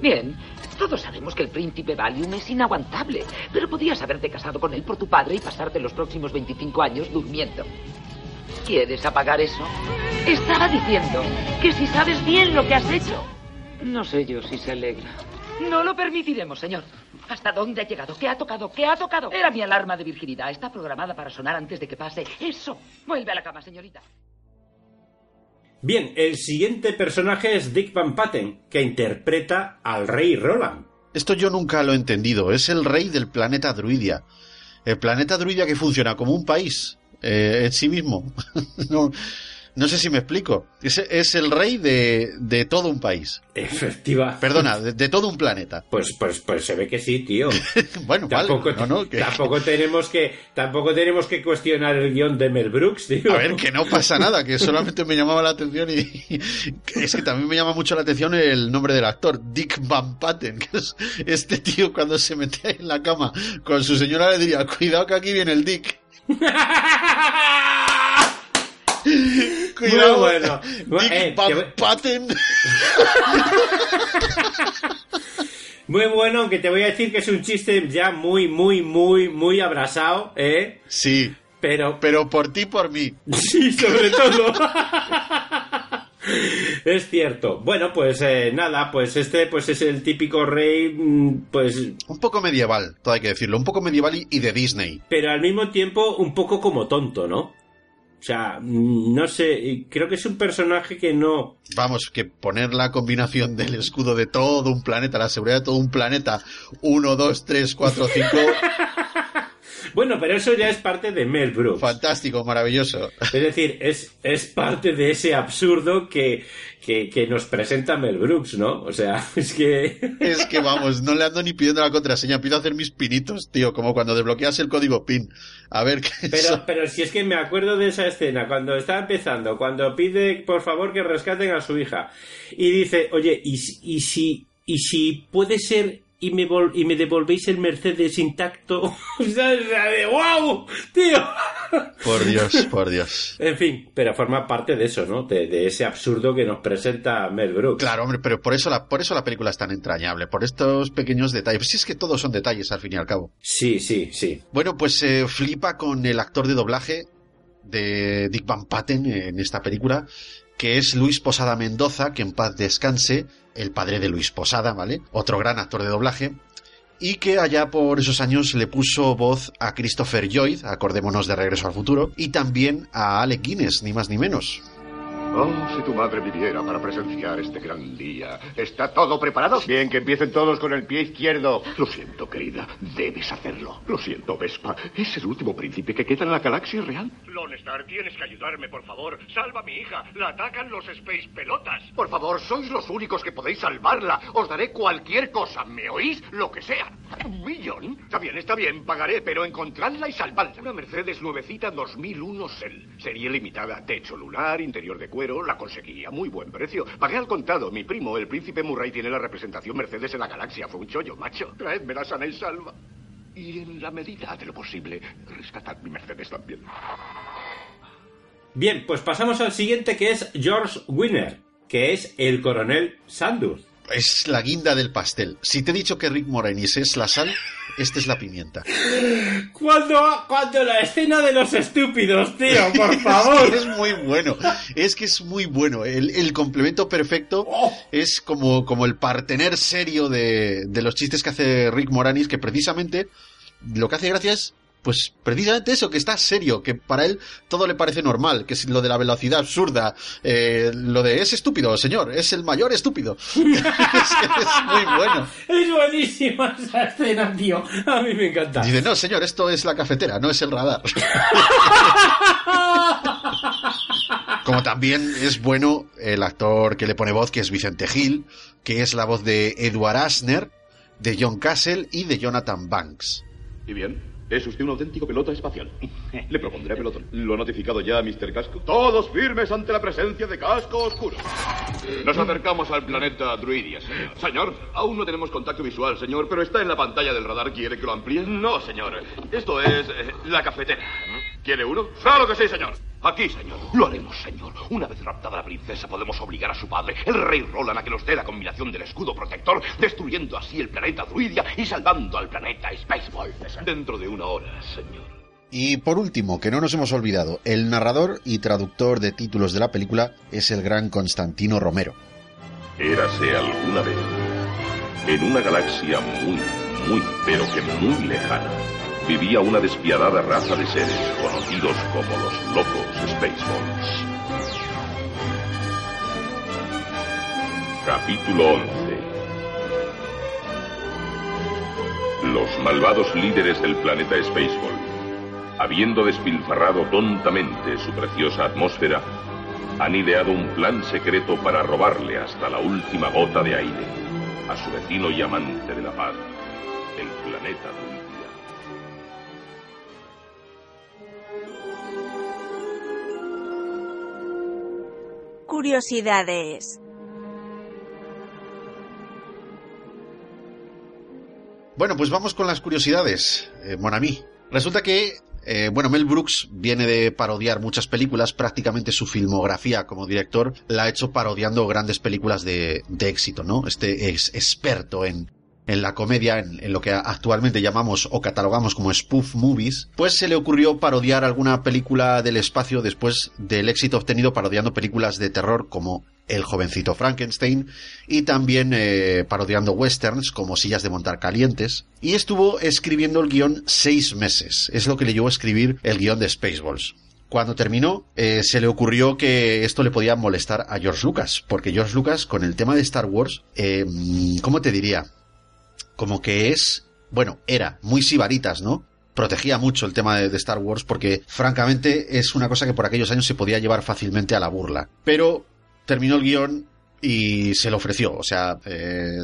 Bien, todos sabemos que el príncipe Valium es inaguantable, pero podías haberte casado con él por tu padre y pasarte los próximos 25 años durmiendo. ¿Quieres apagar eso? Estaba diciendo que si sabes bien lo que has hecho. No sé yo si se alegra. No lo permitiremos, señor. ¿Hasta dónde ha llegado? ¿Qué ha tocado? ¿Qué ha tocado? Era mi alarma de virginidad. Está programada para sonar antes de que pase. Eso. Vuelve a la cama, señorita. Bien, el siguiente personaje es Dick Van Patten, que interpreta al rey Roland. Esto yo nunca lo he entendido. Es el rey del planeta Druidia. El planeta Druidia que funciona como un país eh, en sí mismo. no sé si me explico. Es, es el rey de, de, todo un país. Efectiva. Perdona, de, de, todo un planeta. Pues, pues, pues se ve que sí, tío. bueno, tampoco, vale. no, no, que... tampoco tenemos que, tampoco tenemos que cuestionar el guion de Mel Brooks, tío. A ver, que no pasa nada, que solamente me llamaba la atención y, y es que también me llama mucho la atención el nombre del actor, Dick Van Patten, que es este tío cuando se metía en la cama con su señora le diría, cuidado que aquí viene el Dick. Cuidado, Muy bueno. Dick eh, Van te... Patten. Muy bueno, aunque te voy a decir que es un chiste ya muy, muy, muy, muy abrasado, ¿eh? Sí. Pero... Pero por ti, por mí. Sí, sobre todo. Es cierto. Bueno, pues eh, nada, pues este pues es el típico rey, mm, pues... Un poco medieval, todo hay que decirlo, un poco medieval y de Disney. Pero al mismo tiempo un poco como tonto, ¿no? O sea, no sé, creo que es un personaje que no... Vamos, que poner la combinación del escudo de todo un planeta, la seguridad de todo un planeta, 1, 2, 3, 4, 5... Bueno, pero eso ya es parte de Mel Brooks. Fantástico, maravilloso. Es decir, es, es parte de ese absurdo que, que, que nos presenta Mel Brooks, ¿no? O sea, es que... Es que vamos, no le ando ni pidiendo la contraseña, pido hacer mis pinitos, tío, como cuando desbloqueas el código PIN. A ver qué Pero, pero si es que me acuerdo de esa escena, cuando está empezando, cuando pide por favor que rescaten a su hija. Y dice, oye, ¿y, si- y si, y si puede ser y me, vol- y me devolvéis el Mercedes intacto? Wow, tío. Por Dios, por Dios. En fin, pero forma parte de eso, ¿no? De, de ese absurdo que nos presenta Mel Brooks. Claro, hombre, pero por eso, la, por eso la película es tan entrañable, por estos pequeños detalles. Pues si es que todos son detalles al fin y al cabo. Sí, sí, sí. Bueno, pues eh, flipa con el actor de doblaje de Dick Van Patten en esta película, que es Luis Posada Mendoza, que en paz descanse, el padre de Luis Posada, ¿vale? Otro gran actor de doblaje. Y que allá por esos años le puso voz a Christopher Lloyd, acordémonos de Regreso al Futuro, y también a Alec Guinness, ni más ni menos. Oh, si tu madre viviera para presenciar este gran día. ¿Está todo preparado? Bien, que empiecen todos con el pie izquierdo. Lo siento, querida. Debes hacerlo. Lo siento, Vespa. Es el último príncipe que queda en la galaxia real. Lone Star, tienes que ayudarme, por favor. Salva a mi hija. La atacan los Space Pelotas. Por favor, sois los únicos que podéis salvarla. Os daré cualquier cosa. ¿Me oís? Lo que sea. ¿Un millón? Está bien, está bien. Pagaré, pero encontradla y salvadla. Una Mercedes nuevecita 2001 Cell. Serie limitada. Techo lunar, interior de cuero. La conseguí a muy buen precio. Pagué al contado. Mi primo, el príncipe Murray, tiene la representación Mercedes en la galaxia. Fue un chollo, macho. Traédmela sana y salva. Y en la medida de lo posible, rescatad mi Mercedes también. Bien, pues pasamos al siguiente que es George Winner, que es el coronel Sanders. Es la guinda del pastel. Si te he dicho que Rick Moranis es la sal, esta es la pimienta. Cuando, cuando la escena de los estúpidos, tío, por favor. Es, que es muy bueno. Es que es muy bueno. El, el complemento perfecto es como, como el partener serio de, de los chistes que hace Rick Moranis, que precisamente lo que hace gracia es pues precisamente eso, que está serio, que para él todo le parece normal, que es lo de la velocidad absurda, eh, lo de es estúpido, señor, es el mayor estúpido. es, es muy bueno. Es buenísima esa escena, tío. A mí me encanta. Dice, no, señor, esto es la cafetera, no es el radar. Como también es bueno el actor que le pone voz, que es Vicente Gil, que es la voz de Edward Asner, de John Castle y de Jonathan Banks. ¿Y bien? Es usted un auténtico pelota espacial. Le propondré pelotón. ¿Lo ha notificado ya Mr. Casco? Todos firmes ante la presencia de casco oscuro. Nos acercamos al planeta Druidia, señor. Señor, aún no tenemos contacto visual, señor, pero está en la pantalla del radar. ¿Quiere que lo amplíe? No, señor. Esto es eh, la cafetera. ¿Quiere uno? Claro que sí, señor. Aquí, señor. Lo haremos, señor. Una vez raptada la princesa, podemos obligar a su padre, el rey Roland, a que nos dé la combinación del escudo protector, destruyendo así el planeta Druidia y salvando al planeta Spaceball. Dentro de una hora, señor. Y por último, que no nos hemos olvidado, el narrador y traductor de títulos de la película es el gran Constantino Romero. Érase alguna vez, en una galaxia muy, muy, pero que muy lejana, vivía una despiadada raza de seres conocidos como los locos Spaceballs. Capítulo 11 Los malvados líderes del planeta Spaceball, habiendo despilfarrado tontamente su preciosa atmósfera, han ideado un plan secreto para robarle hasta la última gota de aire a su vecino y amante de la paz, el planeta Curiosidades. Bueno, pues vamos con las curiosidades, eh, Monami. Resulta que, eh, bueno, Mel Brooks viene de parodiar muchas películas, prácticamente su filmografía como director la ha hecho parodiando grandes películas de, de éxito, ¿no? Este es experto en, en la comedia, en, lo que actualmente llamamos o catalogamos como spoof movies, pues se le ocurrió parodiar alguna película del espacio después del éxito obtenido parodiando películas de terror como El jovencito Frankenstein y también eh, parodiando westerns como Sillas de montar calientes. Y estuvo escribiendo el guion seis meses. Es lo que le llevó a escribir el guion de Spaceballs cuando terminó, eh, se le ocurrió que esto le podía molestar a George Lucas, porque George Lucas, con el tema de Star Wars, eh, ¿cómo te diría? Como que es, bueno, era muy sibaritas, ¿no? Protegía mucho el tema de, Star Wars porque, francamente, es una cosa que por aquellos años se podía llevar fácilmente a la burla. Pero terminó el guion y se lo ofreció, o sea, eh,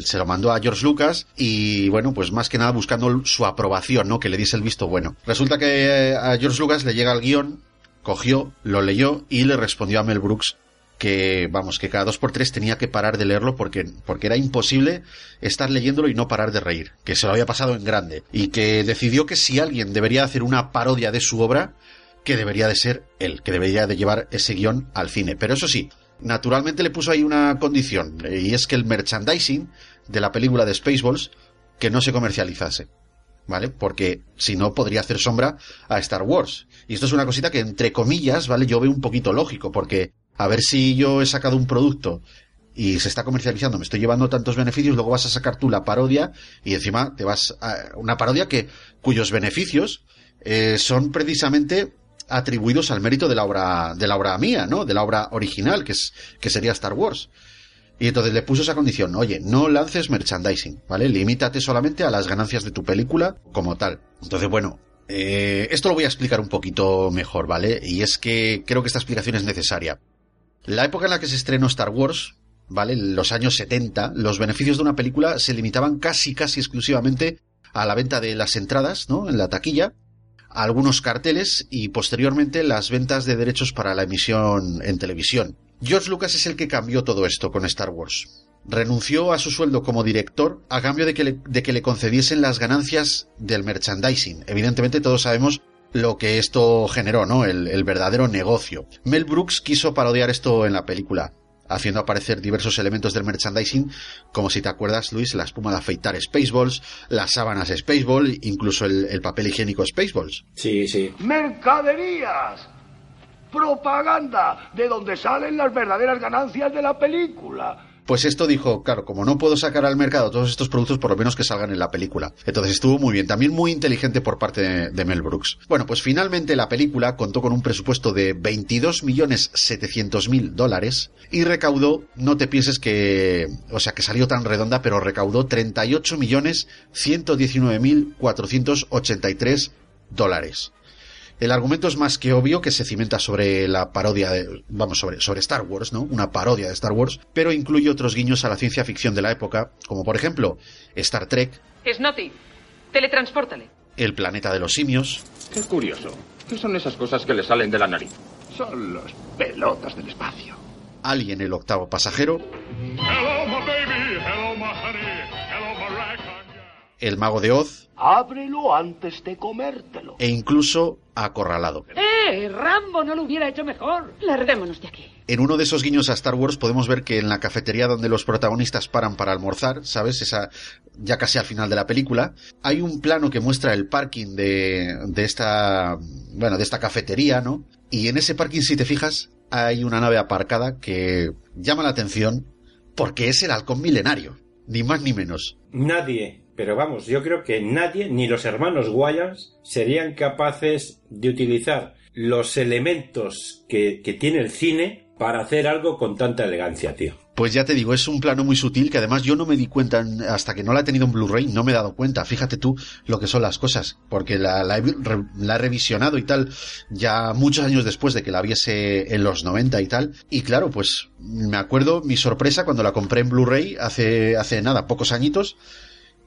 se lo mandó a George Lucas y bueno, pues más que nada buscando su aprobación, ¿no? Que le diese el visto bueno. Resulta que a George Lucas le llega el guion, cogió, lo leyó y le respondió a Mel Brooks que, vamos, que cada dos por tres tenía que parar de leerlo porque, porque era imposible estar leyéndolo y no parar de reír, que se lo había pasado en grande y que decidió que si alguien debería hacer una parodia de su obra, que debería de ser él, que debería de llevar ese guion al cine. Pero eso sí, naturalmente le puso ahí una condición, y es que el merchandising de la película de Spaceballs que no se comercializase. ¿Vale? Porque si no podría hacer sombra a Star Wars. Y esto es una cosita que entre comillas, ¿vale? Yo veo un poquito lógico, porque a ver si yo he sacado un producto y se está comercializando, me estoy llevando tantos beneficios, luego vas a sacar tú la parodia y encima te vas a una parodia que cuyos beneficios eh, son precisamente atribuidos al mérito de la obra, de la obra mía, ¿no? De la obra original, que es, que sería Star Wars. Y entonces le puso esa condición, oye, no lances merchandising, ¿vale? Limítate solamente a las ganancias de tu película como tal. Entonces, bueno, eh, esto lo voy a explicar un poquito mejor, ¿vale? Y es que creo que esta explicación es necesaria. La época en la que se estrenó Star Wars, ¿vale? Los años 70, los beneficios de una película se limitaban casi, casi exclusivamente a la venta de las entradas, ¿no? En la taquilla, algunos carteles y posteriormente las ventas de derechos para la emisión en televisión. George Lucas es el que cambió todo esto con Star Wars. Renunció a su sueldo como director a cambio de que le, de que le concediesen las ganancias del merchandising. Evidentemente todos sabemos lo que esto generó, ¿no? El, el verdadero negocio. Mel Brooks quiso parodiar esto en la película haciendo aparecer diversos elementos del merchandising, como si te acuerdas, Luis, la espuma de afeitar Spaceballs, las sábanas Spaceball, incluso el, el papel higiénico Spaceballs. Sí, sí. ¡Mercaderías! ¡Propaganda! De donde salen las verdaderas ganancias de la película. Pues esto dijo, claro, como no puedo sacar al mercado todos estos productos, por lo menos que salgan en la película. Entonces estuvo muy bien, también muy inteligente por parte de, de Mel Brooks. Bueno, pues finalmente la película contó con un presupuesto de 22.700.000 dólares y recaudó, no te pienses que, o sea, que salió tan redonda, pero recaudó 38.119.483 dólares. El argumento es más que obvio que se cimenta sobre la parodia de, vamos, sobre, sobre Star Wars, ¿no? Una parodia de Star Wars, pero incluye otros guiños a la ciencia ficción de la época, como por ejemplo Star Trek. Snotty, teletranspórtale. El planeta de los simios. Qué curioso. ¿Qué son esas cosas que le salen de la nariz? Son las pelotas del espacio. Alien el octavo pasajero. Hello, El mago de Oz. Ábrelo antes de comértelo. E incluso Acorralado. ¡Eh! Rambo no lo hubiera hecho mejor. Larguémonos de aquí. En uno de esos guiños a Star Wars podemos ver que en la cafetería donde los protagonistas paran para almorzar, ¿sabes? Esa, ya casi al final de la película, hay un plano que muestra el parking de, de esta, bueno, de esta cafetería, ¿no? Y en ese parking, si te fijas, hay una nave aparcada que llama la atención porque es el halcón milenario. Ni más ni menos. Nadie, pero vamos, yo creo que nadie, ni los hermanos Wayans, serían capaces de utilizar los elementos que, tiene el cine para hacer algo con tanta elegancia, tío. Pues ya te digo, es un plano muy sutil que además yo no me di cuenta hasta que no la he tenido en Blu-ray, no me he dado cuenta. Fíjate tú lo que son las cosas, porque la, la, he, la, he, revisionado y tal ya muchos años después de que la viese en los 90 y tal. Y claro, pues me acuerdo mi sorpresa cuando la compré en Blu-ray hace, hace nada, pocos añitos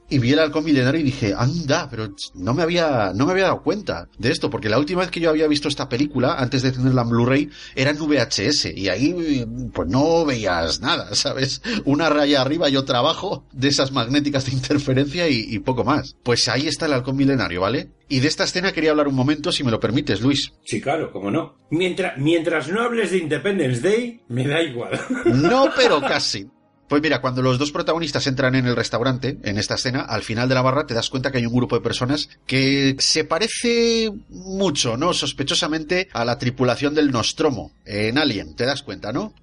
y vi el halcón milenario y dije, anda, pero no me había, no me había dado cuenta de esto, porque la última vez que yo había visto esta película, antes de tenerla en Blu-ray, era en VHS, y ahí, pues no veías nada, ¿sabes? Una raya arriba y otra abajo, de esas magnéticas de interferencia y, y poco más. Pues ahí está el halcón milenario, ¿vale? Y de esta escena quería hablar un momento, si me lo permites, Luis. Sí, claro, cómo no. Mientras, mientras no hables de Independence Day, me da igual. No, pero casi. Pues mira, cuando los dos protagonistas entran en el restaurante, en esta escena, al final de la barra te das cuenta que hay un grupo de personas que se parece mucho, ¿no? Sospechosamente a la tripulación del Nostromo en Alien, te das cuenta, ¿no?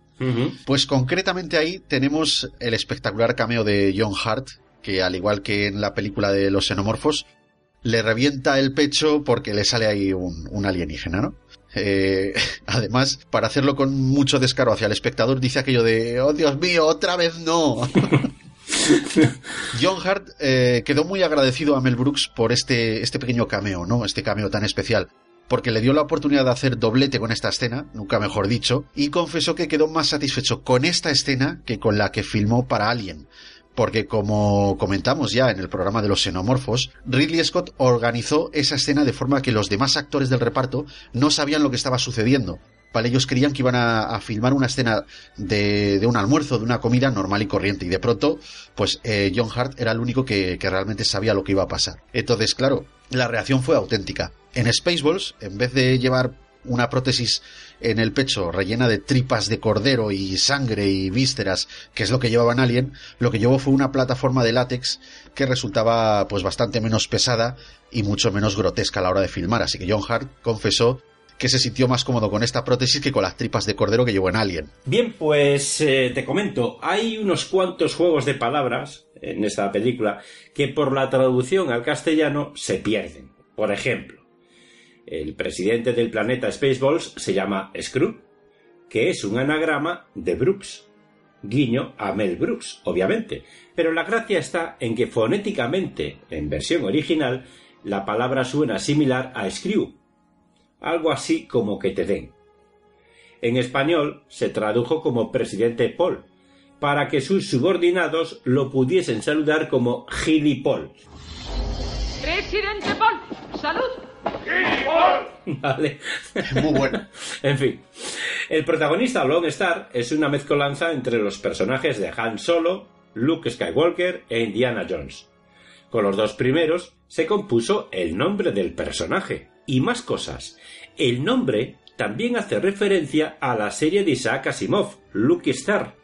Pues concretamente ahí tenemos el espectacular cameo de John Hart, que al igual que en la película de los xenomorfos, le revienta el pecho porque le sale ahí un, un alienígena, ¿no? Eh, además, para hacerlo con mucho descaro hacia el espectador, dice aquello de, oh Dios mío, otra vez no. John Hart eh, quedó muy agradecido a Mel Brooks por este, este pequeño cameo, ¿no? Este cameo tan especial. Porque le dio la oportunidad de hacer doblete con esta escena, nunca mejor dicho, y confesó que quedó más satisfecho con esta escena que con la que filmó para Alien porque como comentamos ya en el programa de los xenomorfos, Ridley Scott organizó esa escena de forma que los demás actores del reparto no sabían lo que estaba sucediendo. Vale, ellos creían que iban a, filmar una escena de, un almuerzo, de una comida normal y corriente, y de pronto, pues eh, John Hart era el único que, que realmente sabía lo que iba a pasar. Entonces, claro, la reacción fue auténtica. En Spaceballs, en vez de llevar una prótesis en el pecho rellena de tripas de cordero y sangre y vísceras, que es lo que llevaban Alien, lo que llevó fue una plataforma de látex que resultaba pues bastante menos pesada y mucho menos grotesca a la hora de filmar. Así que John Hart confesó que se sintió más cómodo con esta prótesis que con las tripas de cordero que llevó en Alien. Bien, pues eh, te comento, hay unos cuantos juegos de palabras en esta película que por la traducción al castellano se pierden. Por ejemplo, el presidente del planeta Spaceballs se llama Scrooge, que es un anagrama de Brooks. Guiño a Mel Brooks, obviamente. Pero la gracia está en que fonéticamente, en versión original, la palabra suena similar a Screw. Algo así como que te den. En español se tradujo como presidente Paul, para que sus subordinados lo pudiesen saludar como Paul. Presidente Paul, salud. Vale. Muy bueno. en fin. El protagonista Lone Star es una mezcolanza entre los personajes de Han Solo, Luke Skywalker e Indiana Jones. Con los dos primeros se compuso el nombre del personaje. Y más cosas. El nombre también hace referencia a la serie de Isaac Asimov, Luke Star.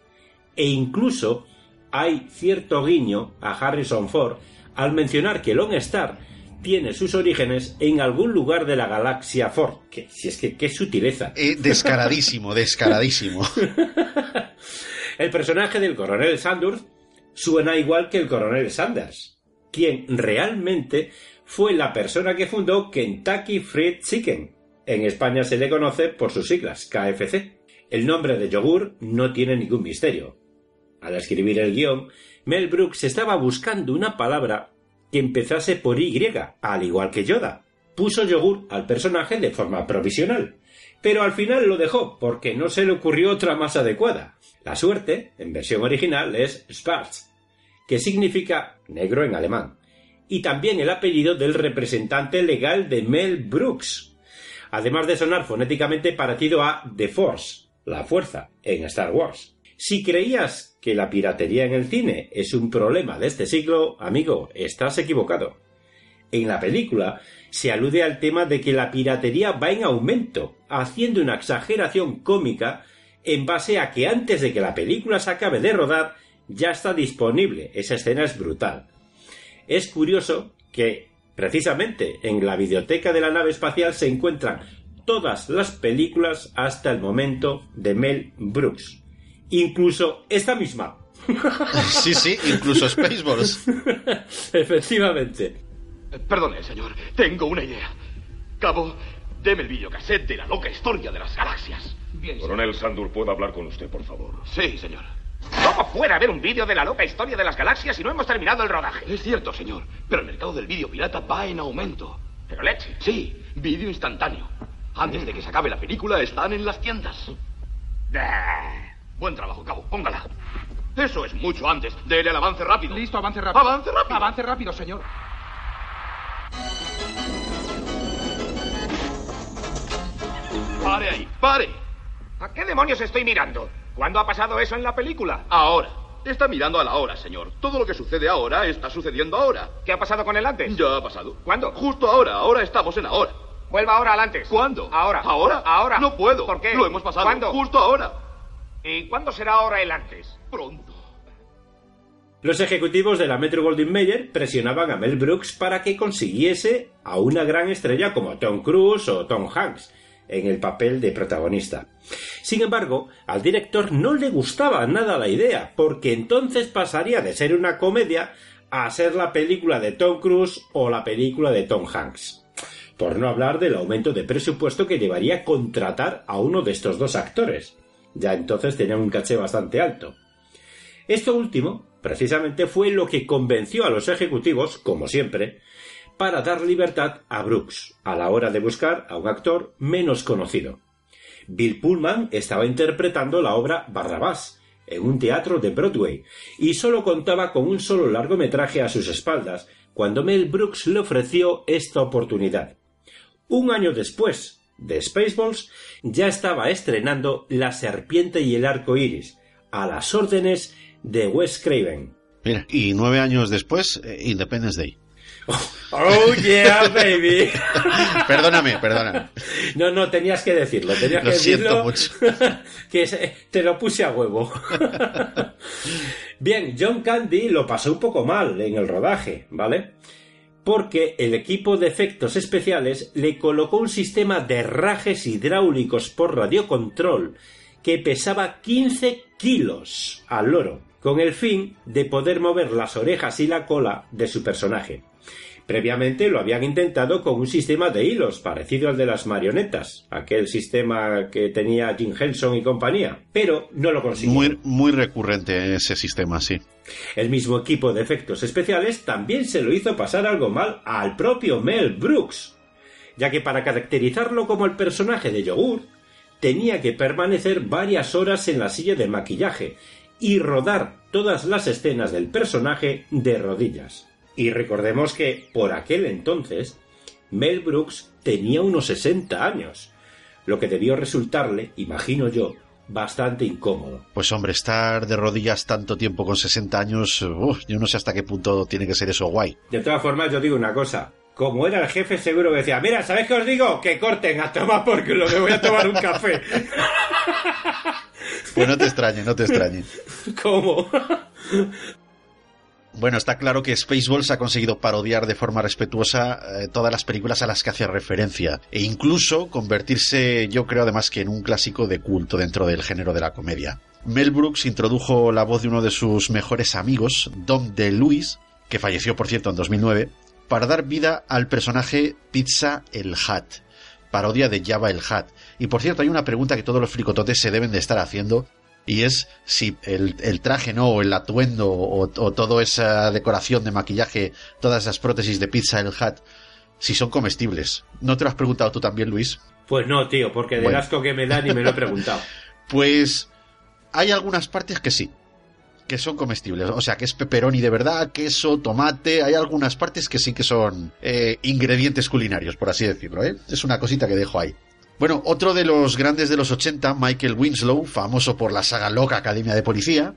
E incluso hay cierto guiño a Harrison Ford al mencionar que Lone Star tiene sus orígenes en algún lugar de la galaxia Ford. Que, si es que qué sutileza. Eh, descaradísimo, descaradísimo. el personaje del coronel Sanders suena igual que el coronel Sanders, quien realmente fue la persona que fundó Kentucky Fried Chicken. En España se le conoce por sus siglas, KFC. El nombre de yogur no tiene ningún misterio. Al escribir el guion, Mel Brooks estaba buscando una palabra que empezase por Y, al igual que Yoda. Puso yogur al personaje de forma provisional, pero al final lo dejó porque no se le ocurrió otra más adecuada. La suerte, en versión original, es Schwarz, que significa negro en alemán, y también el apellido del representante legal de Mel Brooks, además de sonar fonéticamente parecido a The Force, la fuerza, en Star Wars. Si creías que la piratería en el cine es un problema de este siglo, amigo, estás equivocado. En la película se alude al tema de que la piratería va en aumento, haciendo una exageración cómica en base a que antes de que la película se acabe de rodar ya está disponible. Esa escena es brutal. Es curioso que precisamente en la biblioteca de la nave espacial se encuentran todas las películas hasta el momento de Mel Brooks incluso esta misma. Sí, sí, incluso Spaceballs. Efectivamente. Perdone, señor, tengo una idea. Cabo, deme el videocassette de la loca historia de las galaxias. Bien, Coronel Sandur, ¿puedo hablar con usted, por favor? Sí, señor. ¿Cómo puede haber un vídeo de la loca historia de las galaxias si no hemos terminado el rodaje? Es cierto, señor, pero el mercado del vídeo pirata va en aumento. ¿Pero leche? Sí, vídeo instantáneo. Antes de que se acabe la película, están en las tiendas. Buen trabajo, cabo. Póngala. Eso es mucho antes. Dele el avance rápido. Listo, avance rápido. Avance rápido. Avance rápido, señor. Pare ahí, pare. ¿A qué demonios estoy mirando? ¿Cuándo ha pasado eso en la película? Ahora. Está mirando a la hora, señor. Todo lo que sucede ahora está sucediendo ahora. ¿Qué ha pasado con el antes? Ya ha pasado. ¿Cuándo? Justo ahora. Ahora estamos en ahora. Vuelva ahora al antes. ¿Cuándo? Ahora. ¿Ahora? Ahora. No puedo. ¿Por qué? Lo hemos pasado. ¿Cuándo? Justo ahora. ¿Y cuándo será ahora el antes? Pronto. Los ejecutivos de la Metro Goldwyn Mayer presionaban a Mel Brooks para que consiguiese a una gran estrella como Tom Cruise o Tom Hanks en el papel de protagonista. Sin embargo, al director no le gustaba nada la idea, porque entonces pasaría de ser una comedia a ser la película de Tom Cruise o la película de Tom Hanks. Por no hablar del aumento de presupuesto que llevaría contratar a uno de estos dos actores. Ya entonces tenían un caché bastante alto. Esto último, precisamente, fue lo que convenció a los ejecutivos, como siempre, para dar libertad a Brooks a la hora de buscar a un actor menos conocido. Bill Pullman estaba interpretando la obra Barrabás en un teatro de Broadway y solo contaba con un solo largometraje a sus espaldas cuando Mel Brooks le ofreció esta oportunidad. Un año después de Spaceballs ya estaba estrenando La serpiente y el arco iris a las órdenes de Wes Craven. Mira, y nueve años después, eh, Independence Day. Oh yeah, baby. perdóname, perdóname. No, no, tenías que decirlo, tenías Lo que siento decirlo. mucho. que se- te lo puse a huevo. Bien, John Candy lo pasó un poco mal en el rodaje, ¿vale? Porque el equipo de efectos especiales le colocó un sistema de rajes hidráulicos por radiocontrol que pesaba 15 kilos al loro, con el fin de poder mover las orejas y la cola de su personaje. Previamente lo habían intentado con un sistema de hilos parecido al de las marionetas, aquel sistema que tenía Jim Henson y compañía, pero no lo consiguieron. Muy, muy recurrente ese sistema, sí. El mismo equipo de efectos especiales también se lo hizo pasar algo mal al propio Mel Brooks, ya que para caracterizarlo como el personaje de Yogur, tenía que permanecer varias horas en la silla de maquillaje y rodar todas las escenas del personaje de rodillas. Y recordemos que por aquel entonces Mel Brooks tenía unos 60 años, lo que debió resultarle, imagino yo, bastante incómodo. Pues hombre, estar de rodillas tanto tiempo con 60 años, uf, yo no sé hasta qué punto tiene que ser eso guay. De todas formas, yo digo una cosa. Como era el jefe, seguro que decía, mira, ¿sabes qué os digo? Que corten a tomar porque lo que voy a tomar un café. Pues no te extrañe, no te extrañe. ¿Cómo? Bueno, está claro que Spaceballs ha conseguido parodiar de forma respetuosa eh, todas las películas a las que hace referencia e incluso convertirse, yo creo además que en un clásico de culto dentro del género de la comedia. Mel Brooks introdujo la voz de uno de sus mejores amigos, Dom DeLuise, que falleció por cierto en 2009, para dar vida al personaje Pizza el Hat, parodia de Java el Hat. Y por cierto, hay una pregunta que todos los fricototes se deben de estar haciendo y es si el, el traje, ¿no? O el atuendo o, o toda esa decoración de maquillaje, todas esas prótesis de pizza, el hat, si son comestibles. ¿No te lo has preguntado tú también, Luis? Pues no, tío, porque del Bueno. asco que me da ni me lo he preguntado. Pues hay algunas partes que sí, que son comestibles. O sea, que es pepperoni de verdad, queso, tomate. Hay algunas partes que sí que son eh, ingredientes culinarios, por así decirlo. ¿eh? Es una cosita que dejo ahí. Bueno, otro de los grandes de los 80, Michael Winslow, famoso por la saga Loca Academia de Policía.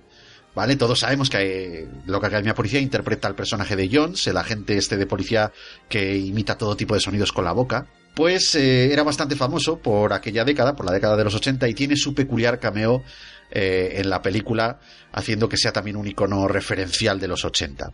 ¿Vale? Todos sabemos que eh, Loca Academia de Policía interpreta al personaje de Jones, el agente este de policía que imita todo tipo de sonidos con la boca. Pues eh, era bastante famoso por aquella década, por la década de los 80, y tiene su peculiar cameo eh, en la película, haciendo que sea también un icono referencial de los 80.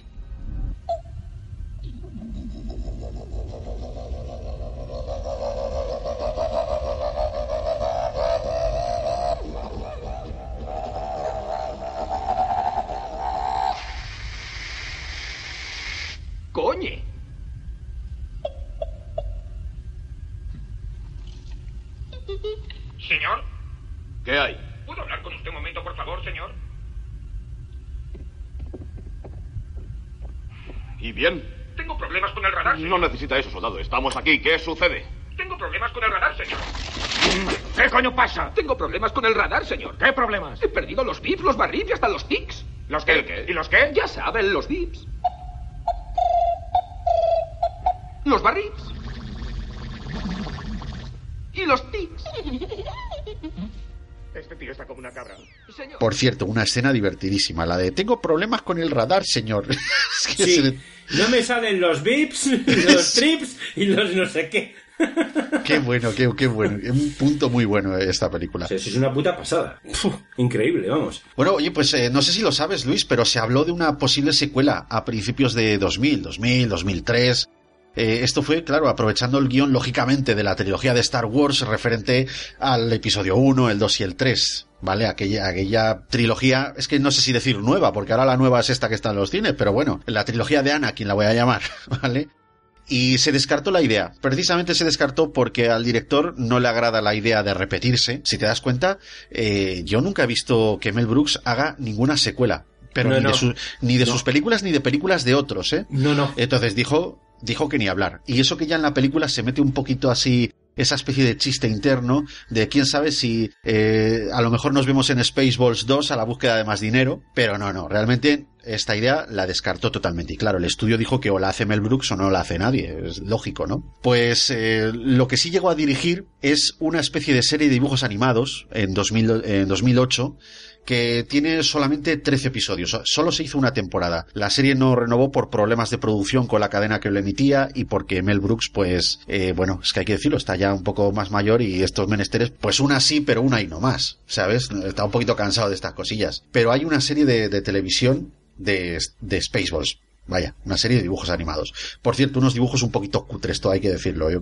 ¿Qué hay? ¿puedo hablar con usted un momento, por favor, señor? ¿Y bien? Tengo problemas con el radar, señor. No necesita eso, soldado. Estamos aquí. ¿Qué sucede? Tengo problemas con el radar, señor. ¿Qué coño pasa? Tengo problemas con el radar, señor. ¿Qué problemas? He perdido los bips, los barrips y hasta los tics. ¿Los qué? ¿El qué? ¿Y los qué? Ya saben, los bips. Los barrips. Y los tics. Este tío está como una cabra. Señor. Por cierto, una escena divertidísima, la de tengo problemas con el radar, señor. Es que Sí. se- No me salen los bips, los trips y los no sé qué. qué bueno, qué, qué bueno. Un punto muy bueno esta película. Sí, es una puta pasada. increíble, vamos. Bueno, oye, pues eh, no sé si lo sabes, Luis, pero se habló de una posible secuela a principios de 2000, 2000, 2003. Esto fue, claro, aprovechando el guion, lógicamente, de la trilogía de Star Wars referente al episodio 1, el 2 y el 3. ¿Vale? Aquella, aquella trilogía, es que no sé si decir nueva, porque ahora la nueva es esta que está en los cines, pero bueno, la trilogía de Anakin la voy a llamar, ¿vale? Y se descartó la idea. Precisamente se descartó porque al director no le agrada la idea de repetirse. Si te das cuenta, eh, yo nunca he visto que Mel Brooks haga ninguna secuela. Pero ni, De ni, de sus películas ni de películas de otros, ¿eh? No, no. Entonces dijo, dijo que ni hablar. Y eso que ya en la película se mete un poquito así esa especie de chiste interno de quién sabe si eh, a lo mejor nos vemos en Spaceballs 2 a la búsqueda de más dinero, pero no, no, realmente esta idea la descartó totalmente. Y claro, el estudio dijo que o la hace Mel Brooks o no la hace nadie, es lógico, ¿no? Pues eh, lo que sí llegó a dirigir es una especie de serie de dibujos animados en, 2000, en 2008 que tiene solamente 13 episodios. Solo se hizo una temporada. La serie no renovó por problemas de producción con la cadena que lo emitía y porque Mel Brooks, pues, eh, bueno, es que hay que decirlo, está ya un poco más mayor y estos menesteres, pues una sí, pero una y no más, ¿sabes? Está un poquito cansado de estas cosillas. Pero hay una serie de, televisión de, de Spaceballs. Vaya, una serie de dibujos animados. Por cierto, unos dibujos un poquito cutres, esto hay que decirlo. ¿eh?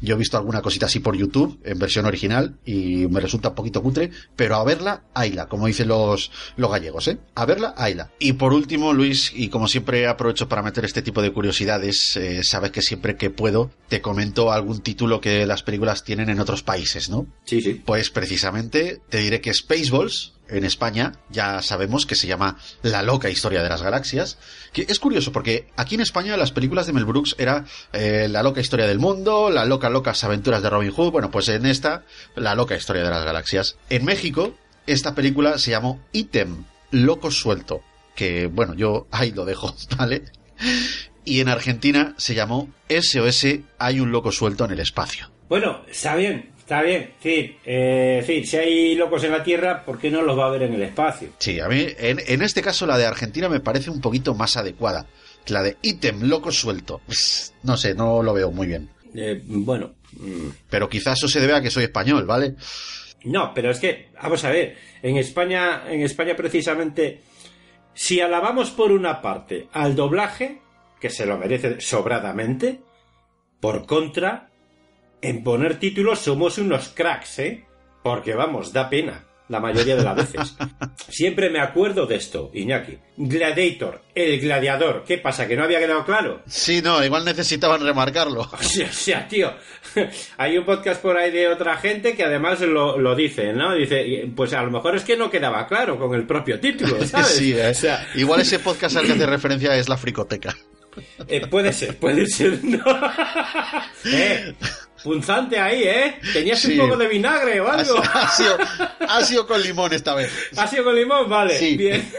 Yo he visto alguna cosita así por YouTube, en versión original, y me resulta un poquito cutre, pero a verla, hayla, como dicen los, los gallegos, ¿eh? A verla, hayla. Y por último, Luis, y como siempre aprovecho para meter este tipo de curiosidades, eh, sabes que siempre que puedo te comento algún título que las películas tienen en otros países, ¿no? Sí, sí. Pues precisamente te diré que Spaceballs, en España ya sabemos que se llama La loca historia de las galaxias. Que es curioso porque aquí en España las películas de Mel Brooks era eh, La loca historia del mundo, La loca locas aventuras de Robin Hood. Bueno, pues en esta, La loca historia de las galaxias. En México, esta película se llamó Item, Loco Suelto. Que bueno, yo ahí lo dejo, ¿vale? Y en Argentina se llamó SOS, hay un loco suelto en el espacio. Bueno, está bien, Está bien, sí, eh, si hay locos en la Tierra, ¿por qué no los va a ver en el espacio? Sí, a mí, en, este caso, la de Argentina me parece un poquito más adecuada. La de ítem, loco suelto. No sé, no lo veo muy bien. Eh, bueno. Mm. Pero quizás eso se debe a que soy español, ¿vale? No, pero es que, vamos a ver, en España, en España precisamente, si alabamos por una parte al doblaje, que se lo merece sobradamente, por contra, en poner títulos somos unos cracks, ¿eh? Porque vamos, da pena. La mayoría de las veces. Siempre me acuerdo de esto, Iñaki. Gladiator, el gladiador. ¿Qué pasa? ¿Que no había quedado claro? Sí, no, igual necesitaban remarcarlo. O sea, tío. Hay un podcast por ahí de otra gente que además lo, lo, dice, ¿no? Dice, pues a lo mejor es que no quedaba claro con el propio título, ¿sabes? Sí, ¿eh? o sea, igual ese podcast al que hace referencia es la fricoteca. Eh, puede ser, puede ser. No. eh, punzante ahí, ¿eh? Tenías un poco de vinagre o algo. Ha, sido, ha sido con limón esta vez. ¿Ha sido con limón? Vale. Sí. Bien.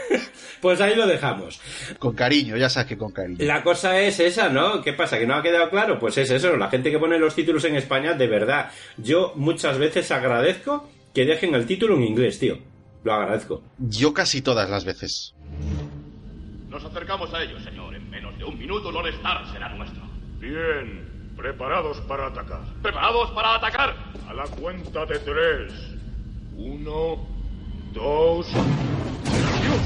Pues ahí lo dejamos. Con cariño, ya sabes que con cariño. La cosa es esa, ¿no? ¿Qué pasa? ¿Que no ha quedado claro? Pues es eso, la gente que pone los títulos en España, de verdad, yo muchas veces agradezco que dejen el título en inglés, tío. Lo agradezco. Yo casi todas las veces. Nos acercamos a ellos, señor. En menos de un minuto Lone Star será nuestro. Bien. Preparados para atacar. ¿Preparados para atacar? A la cuenta de tres. Uno, dos. ¡Adiós!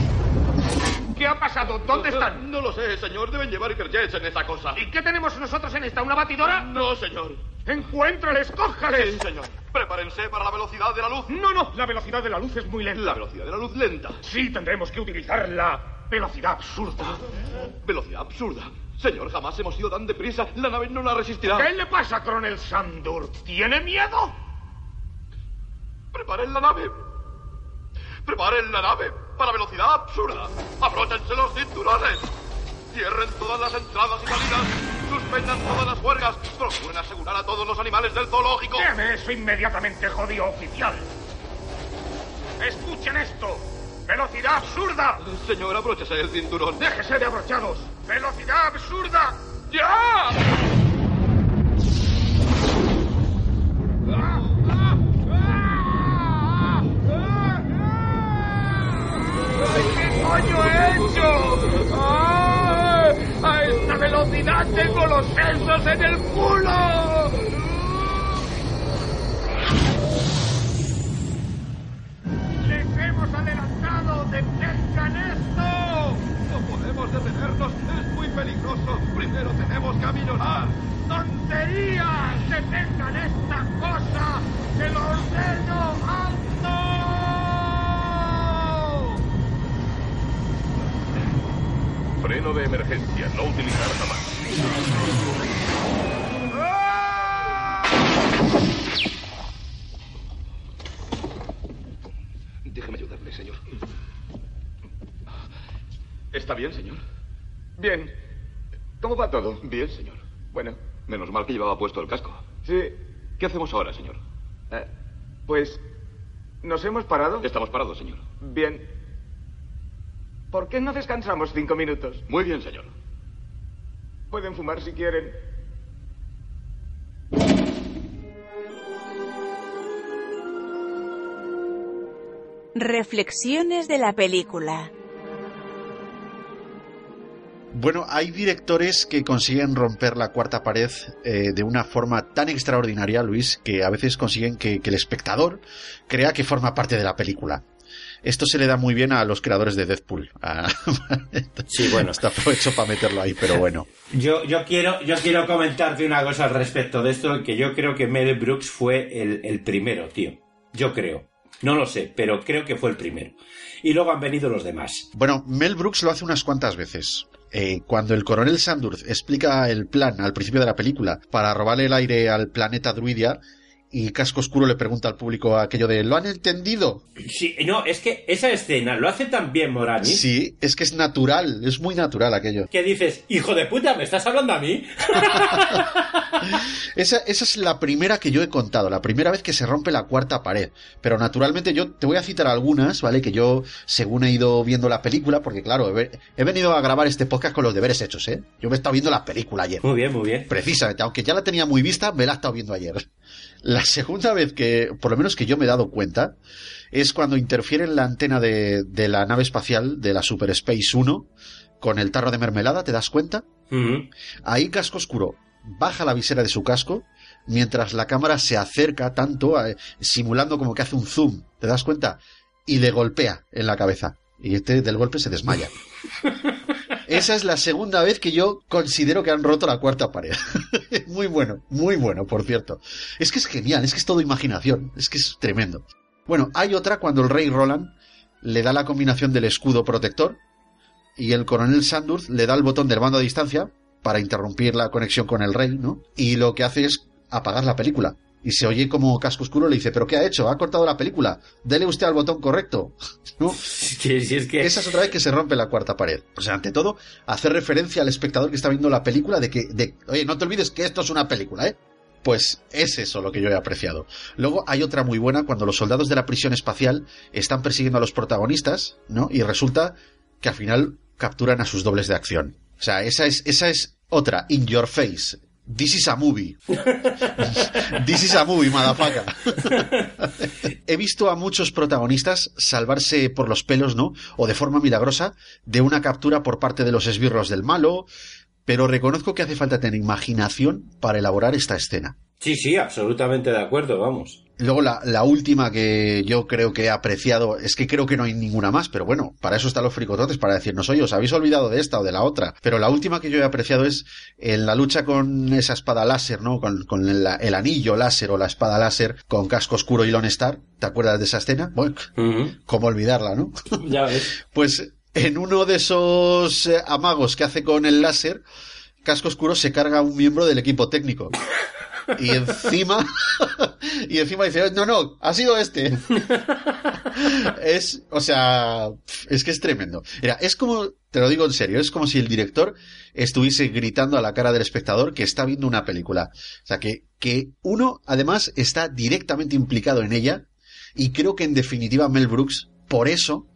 ¿Qué ha pasado? ¿Dónde están? No lo sé, señor. Deben llevar Jets en esa cosa. ¿Y qué tenemos nosotros en esta? ¿Una batidora? No, señor. ¡Encuéntrales! ¡Cójales! Sí, señor. Prepárense para la velocidad de la luz. No, no. La velocidad de la luz es muy lenta. La velocidad de la luz lenta. Sí, tendremos que utilizar la velocidad absurda. ¿Velocidad absurda? Señor, jamás hemos ido tan deprisa. La nave no la resistirá. ¿Qué le pasa, coronel Sandur? ¿Tiene miedo? Preparen la nave. Preparen la nave para velocidad absurda. Abróchense los cinturones. Cierren todas las entradas y salidas. Suspendan todas las huelgas. Procuren asegurar a todos los animales del zoológico. Deme eso inmediatamente, jodido oficial. Escuchen esto. ¡Velocidad absurda! Señor, abróchese el cinturón. ¡Déjese de abrochados! ¡Velocidad absurda! ¡Ya! ¿Qué coño he hecho? ¡A esta velocidad tengo los sesos en el culo! ¡Les hemos adelantado! ¡Detengan esto! No podemos detenernos, es muy peligroso. Primero tenemos que aminorar. ¡Tonterías! ¡Detengan esta cosa! ¡Se lo ordeno alto! Freno de emergencia, no utilizar jamás. ¿Está bien, señor? Bien. ¿Cómo va todo? Bien, señor. Bueno. Menos mal que llevaba puesto el casco. Sí. ¿Qué hacemos ahora, señor? Eh, pues... ¿Nos hemos parado? Estamos parados, señor. Bien. ¿Por qué no descansamos cinco minutos? Muy bien, señor. Pueden fumar si quieren. Reflexiones de la película. Bueno, hay directores que consiguen romper la cuarta pared eh, de una forma tan extraordinaria, Luis, que a veces consiguen que, que el espectador crea que forma parte de la película. Esto se le da muy bien a los creadores de Deadpool. Ah, sí, bueno. Está aprovecho para meterlo ahí, pero bueno. Yo, yo, quiero, yo quiero comentarte una cosa al respecto de esto, que yo creo que Mel Brooks fue el, el primero, tío. Yo creo. No lo sé, pero creo que fue el primero. Y luego han venido los demás. Bueno, Mel Brooks lo hace unas cuantas veces. Eh, cuando el coronel Sandurz explica el plan al principio de la película para robarle el aire al planeta Druidia, y Casco Oscuro le pregunta al público aquello de ¿lo han entendido? Sí, no, es que esa escena lo hace tan bien Morani. Sí, es que es natural, es muy natural aquello. ¿Qué dices? Hijo de puta, ¿me estás hablando a mí? esa, esa es la primera que yo he contado, la primera vez que se rompe la cuarta pared. Pero naturalmente yo te voy a citar algunas, ¿vale? Que yo, según he ido viendo la película, porque claro, he, he venido a grabar este podcast con los deberes hechos, ¿eh? Yo me he estado viendo la película ayer. Muy bien, muy bien. Precisamente, aunque ya la tenía muy vista, me la he estado viendo ayer. La segunda vez que, por lo menos que yo me he dado cuenta, es cuando interfiere en la antena de, de la nave espacial de la Super Space 1 con el tarro de mermelada, ¿te das cuenta? Uh -huh. Ahí Casco Oscuro baja la visera de su casco mientras la cámara se acerca tanto, eh, simulando como que hace un zoom, ¿te das cuenta? Y le golpea en la cabeza. Y este del golpe se desmaya. Esa es la segunda vez que yo considero que han roto la cuarta pared. muy bueno, muy bueno, por cierto. Es que es genial, es que es todo imaginación, es que es tremendo. Bueno, hay otra cuando el rey Roland le da la combinación del escudo protector y el coronel Sandurz le da el botón del mando a distancia para interrumpir la conexión con el rey, ¿no? Y lo que hace es apagar la película. Y se oye como Casco Oscuro le dice, ¿pero qué ha hecho? Ha cortado la película. Dele usted al botón correcto. ¿No? Sí, sí, es que... Esa es otra vez que se rompe la cuarta pared. O sea, ante todo, hacer referencia al espectador que está viendo la película de que, de, oye, no te olvides que esto es una película, ¿eh? Pues es eso lo que yo he apreciado. Luego hay otra muy buena cuando los soldados de la prisión espacial están persiguiendo a los protagonistas, ¿no? Y resulta que al final capturan a sus dobles de acción. O sea, esa es, esa es otra, in your face. This is a movie. This is a movie, motherfucker. He visto a muchos protagonistas salvarse por los pelos, ¿no? O de forma milagrosa de una captura por parte de los esbirros del malo, pero reconozco que hace falta tener imaginación para elaborar esta escena. Sí, sí, absolutamente de acuerdo, vamos. Luego la, la, última que yo creo que he apreciado, es que creo que no hay ninguna más, pero bueno, para eso están los fricototes, para decirnos, oye, os habéis olvidado de esta o de la otra. Pero la última que yo he apreciado es en la lucha con esa espada láser, ¿no? Con, con el, el, anillo láser o la espada láser con casco oscuro y Lone Star. ¿Te acuerdas de esa escena? Bueno, uh -huh. ¿cómo olvidarla, no? Ya ves. pues en uno de esos eh, amagos que hace con el láser, casco oscuro se carga a un miembro del equipo técnico y encima y encima dice no no ha sido este es o sea es que es tremendo. Mira, es como te lo digo en serio es como si el director estuviese gritando a la cara del espectador que está viendo una película. O sea que que uno además está directamente implicado en ella y creo que en definitiva Mel Brooks por eso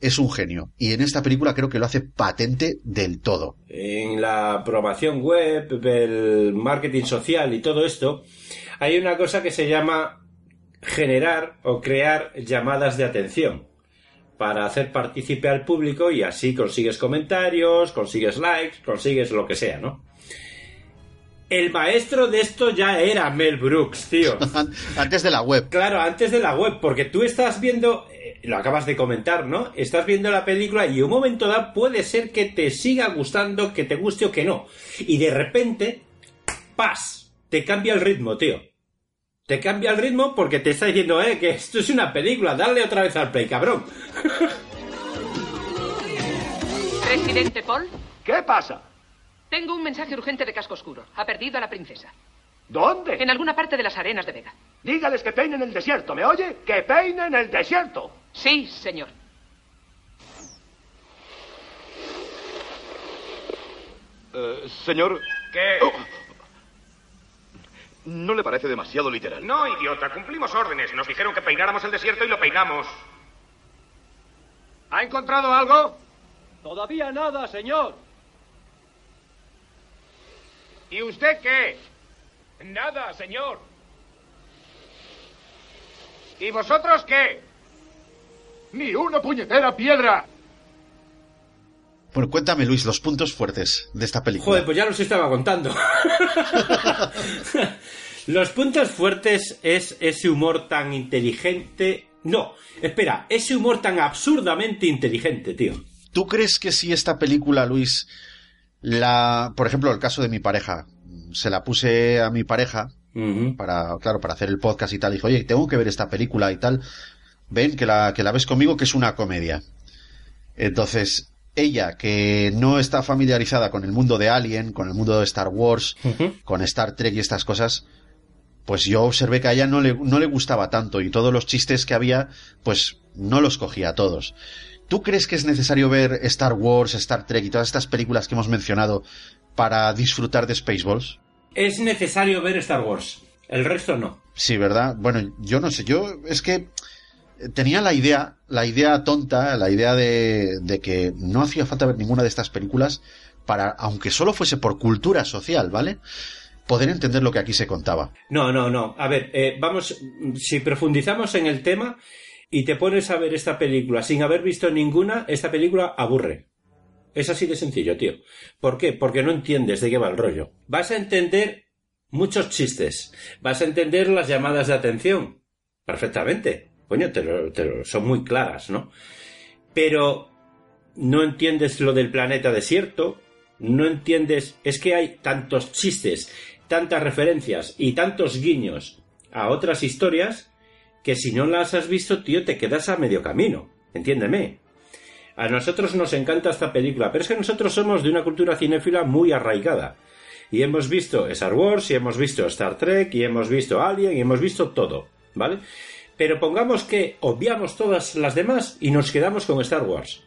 es un genio. Y en esta película creo que lo hace patente del todo. En la promoción web, el marketing social y todo esto, hay una cosa que se llama generar o crear llamadas de atención para hacer partícipe al público y así consigues comentarios, consigues likes, consigues lo que sea, ¿no? El maestro de esto ya era Mel Brooks, tío. antes de la web. Claro, antes de la web, porque tú estás viendo eh, lo acabas de comentar, ¿no? Estás viendo la película y un momento dado puede ser que te siga gustando, que te guste o que no. Y de repente, ¡pas! Te cambia el ritmo, tío. Te cambia el ritmo porque te está diciendo, eh, que esto es una película, dale otra vez al play, cabrón. Presidente Paul. ¿Qué pasa? Tengo un mensaje urgente de casco oscuro. Ha perdido a la princesa. ¿Dónde? En alguna parte de las arenas de Vega. Dígales que peinen el desierto, ¿me oye? ¡Que peinen el desierto! Sí, señor. Eh, señor. ¿Qué? ¿No le parece demasiado literal? No, idiota, cumplimos órdenes. Nos dijeron que peináramos el desierto y lo peinamos. ¿Ha encontrado algo? Todavía nada, señor. ¿Y usted qué? Nada, señor. ¿Y vosotros qué? ¡Ni una puñetera piedra! Bueno, cuéntame, Luis, los puntos fuertes de esta película. Joder, pues ya los estaba contando. los puntos fuertes es ese humor tan inteligente. No, espera, ese humor tan absurdamente inteligente, tío. ¿Tú crees que si esta película, Luis, la, por ejemplo, el caso de mi pareja, se la puse a mi pareja para, claro, para hacer el podcast y tal, dijo, oye, tengo que ver esta película y tal, ven que la, que la ves conmigo, que es una comedia. Entonces, ella, que no está familiarizada con el mundo de Alien, con el mundo de Star Wars, con Star Trek y estas cosas, pues yo observé que a ella no le, no le gustaba tanto y todos los chistes que había, pues no los cogía a todos. ¿Tú crees que es necesario ver Star Wars, Star Trek y todas estas películas que hemos mencionado para disfrutar de Spaceballs? Es necesario ver Star Wars. El resto no. Sí, ¿verdad? Bueno, yo no sé. Yo es que tenía la idea, la idea tonta, la idea de, de que no hacía falta ver ninguna de estas películas para, aunque solo fuese por cultura social, ¿vale? Poder entender lo que aquí se contaba. No, no, no. A ver, eh, vamos, si profundizamos en el tema y te pones a ver esta película sin haber visto ninguna, esta película aburre. Es así de sencillo, tío. ¿Por qué? Porque no entiendes de qué va el rollo. Vas a entender muchos chistes. Vas a entender las llamadas de atención. Perfectamente. Coño, te te son muy claras, ¿no? Pero no entiendes lo del planeta desierto. No entiendes. Es que hay tantos chistes, tantas referencias y tantos guiños a otras historias que si no las has visto, tío, te quedas a medio camino. Entiéndeme. A nosotros nos encanta esta película, pero es que nosotros somos de una cultura cinéfila muy arraigada. Y hemos visto Star Wars, y hemos visto Star Trek, y hemos visto Alien, y hemos visto todo, ¿vale? Pero pongamos que obviamos todas las demás y nos quedamos con Star Wars.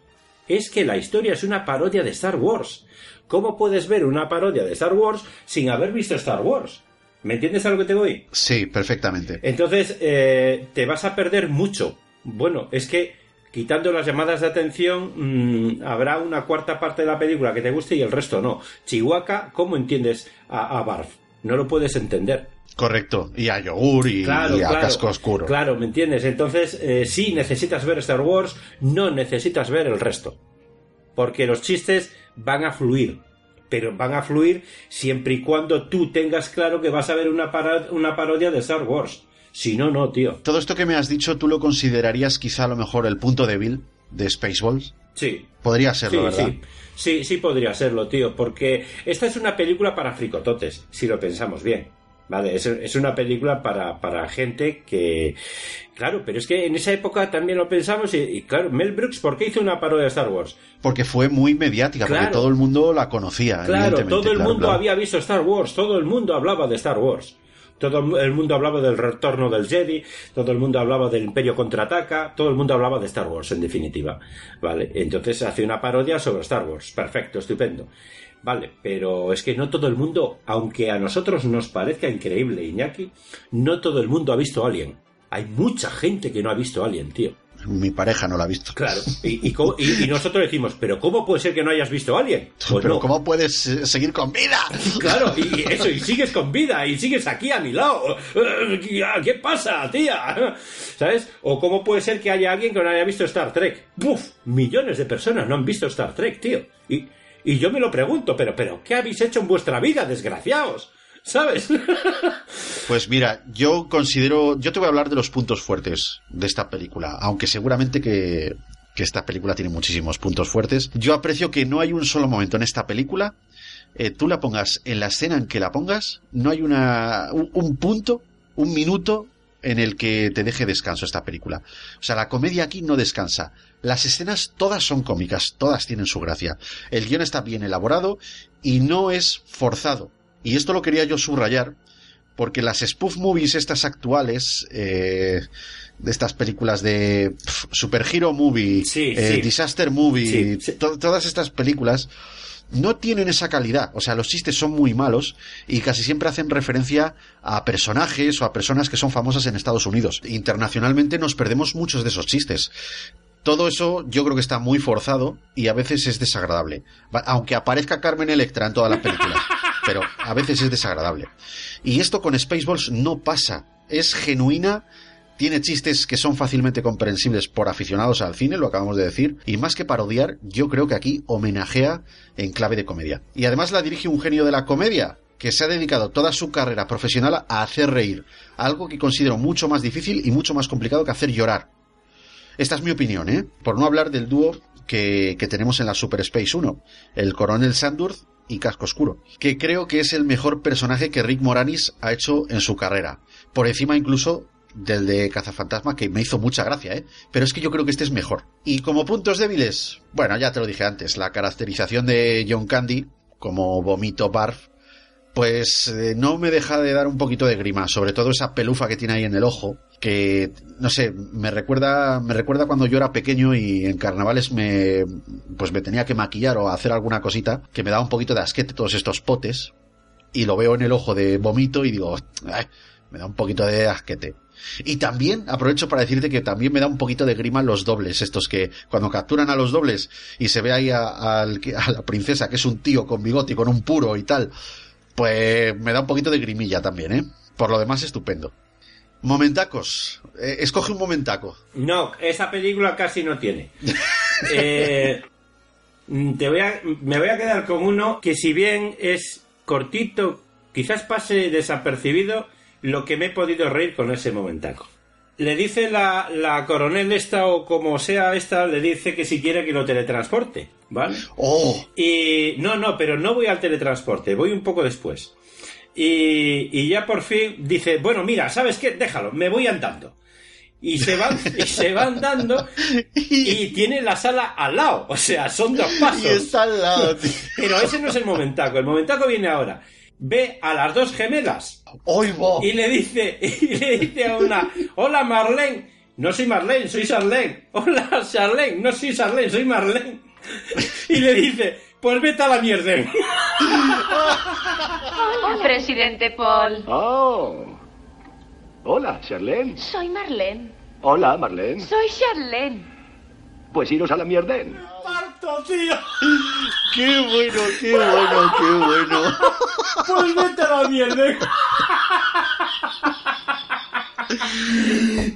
Es que la historia es una parodia de Star Wars. ¿Cómo puedes ver una parodia de Star Wars sin haber visto Star Wars? ¿Me entiendes a lo que te voy? Sí, perfectamente. Entonces, eh, te vas a perder mucho. Bueno, es que quitando las llamadas de atención, mm, habrá una cuarta parte de la película que te guste y el resto no. Chihuahua, ¿cómo entiendes a, a Barf? No lo puedes entender. Correcto. Y a yogur y, Claro, y a claro. casco oscuro. Claro, ¿me entiendes? Entonces, eh, sí necesitas ver Star Wars, no necesitas ver el resto. Porque los chistes van a fluir. Pero van a fluir siempre y cuando tú tengas claro que vas a ver una, una parodia de Star Wars. Si no, no, tío. Todo esto que me has dicho, ¿tú lo considerarías quizá a lo mejor el punto débil de Spaceballs? Sí. Podría serlo, sí, ¿verdad? Sí. sí, sí podría serlo, tío, porque esta es una película para fricototes, si lo pensamos bien. Vale, es, es una película para, para gente que... Claro, pero es que en esa época también lo pensamos y, y claro, Mel Brooks, ¿por qué hizo una parodia de Star Wars? Porque fue muy mediática, porque todo el mundo la conocía. Claro, todo el claro, mundo claro. había visto Star Wars, todo el mundo hablaba de Star Wars. Todo el mundo hablaba del retorno del Jedi, todo el mundo hablaba del Imperio contraataca, todo el mundo hablaba de Star Wars, en definitiva. Vale, entonces hace una parodia sobre Star Wars. Perfecto, estupendo. Vale, pero es que no todo el mundo, aunque a nosotros nos parezca increíble, Iñaki, no todo el mundo ha visto Alien. Hay mucha gente que no ha visto Alien, tío. Mi pareja no la ha visto. Claro, y, y cómo- y- y nosotros decimos, pero ¿cómo puede ser que no hayas visto Alien? Pues Pero no. ¿cómo puedes eh, seguir con vida? Claro, y y eso, y sigues con vida, y sigues aquí a mi lado. Eh, ¿Qué pasa, tía? ¿Sabes? O cómo puede ser que haya alguien que no haya visto Star Trek. ¡Buf! Millones de personas no han visto Star Trek, tío. Y, y yo me lo pregunto, pero, pero, ¿qué habéis hecho en vuestra vida, desgraciados? ¿sabes? Pues mira, yo considero, yo te voy a hablar de los puntos fuertes de esta película, aunque seguramente que, que esta película tiene muchísimos puntos fuertes. Yo aprecio que no hay un solo momento en esta película, eh, tú la pongas en la escena en que la pongas, no hay una, un, un punto, un minuto en el que te deje descanso esta película. O sea, la comedia aquí no descansa. Las escenas todas son cómicas, todas tienen su gracia. El guion está bien elaborado y no es forzado. Y esto lo quería yo subrayar, porque las spoof movies estas actuales, eh, de estas películas de pf, superhero movie, Sí, eh, sí. disaster movie, Sí, sí. to- todas estas películas no tienen esa calidad. O sea, los chistes son muy malos y casi siempre hacen referencia a personajes o a personas que son famosas en Estados Unidos. Internacionalmente nos perdemos muchos de esos chistes. Todo eso yo creo que está muy forzado y a veces es desagradable. Aunque aparezca Carmen Electra en toda la película. Pero a veces es desagradable. Y esto con Spaceballs no pasa. Es genuina, tiene chistes que son fácilmente comprensibles por aficionados al cine, lo acabamos de decir, y más que parodiar, yo creo que aquí homenajea en clave de comedia. Y además la dirige un genio de la comedia, que se ha dedicado toda su carrera profesional a hacer reír, algo que considero mucho más difícil y mucho más complicado que hacer llorar. Esta es mi opinión, ¿eh? Por no hablar del dúo que, que tenemos en la Super Space 1, el coronel Sandurz y Casco Oscuro, que creo que es el mejor personaje que Rick Moranis ha hecho en su carrera. Por encima incluso del de Cazafantasma, que me hizo mucha gracia, ¿eh? Pero es que yo creo que este es mejor. Y como puntos débiles, bueno, ya te lo dije antes, la caracterización de John Candy como vomito barf, pues eh, no me deja de dar un poquito de grima, sobre todo esa pelufa que tiene ahí en el ojo, que no sé, me recuerda me recuerda cuando yo era pequeño y en carnavales me pues me tenía que maquillar o hacer alguna cosita que me daba un poquito de asquete todos estos potes y lo veo en el ojo de vomito y digo, me da un poquito de asquete. Y también aprovecho para decirte que también me da un poquito de grima los dobles, estos que cuando capturan a los dobles y se ve ahí a, a la princesa que es un tío con bigote y con un puro y tal, pues me da un poquito de grimilla también, ¿eh? Por lo demás, estupendo. Momentacos. Eh, escoge un momentaco. No, esa película casi no tiene. Eh, te voy a, me voy a quedar con uno que si bien es cortito, quizás pase desapercibido lo que me he podido reír con ese momentaco. Le dice la, la coronel esta o como sea esta, le dice que si quiere que lo teletransporte, ¿vale? ¡Oh! Y no, no, pero no voy al teletransporte, voy un poco después. Y, y ya por fin dice, bueno, mira, ¿sabes qué? Déjalo, me voy andando. Y se van, y se va andando y tiene la sala al lado. O sea, son dos pasos. Y está al lado, tío. Pero ese no es el momentaco. El momentaco viene ahora. Ve a las dos gemelas. ¡Oigo! Y le dice, y le dice a una, hola Marlene. No soy Marlene, soy Charlene. Hola Charlene, no soy Charlene, soy Marlene. Y le dice, pues vete a la mierda. Hola, presidente Paul. Oh. Hola, Charlene. Soy Marlene. Hola, Marlene. Soy Charlene. Pues iros a la mierda. ¡Parto, tío! ¡Qué bueno, qué bueno, qué bueno! Pues vete a la mierda.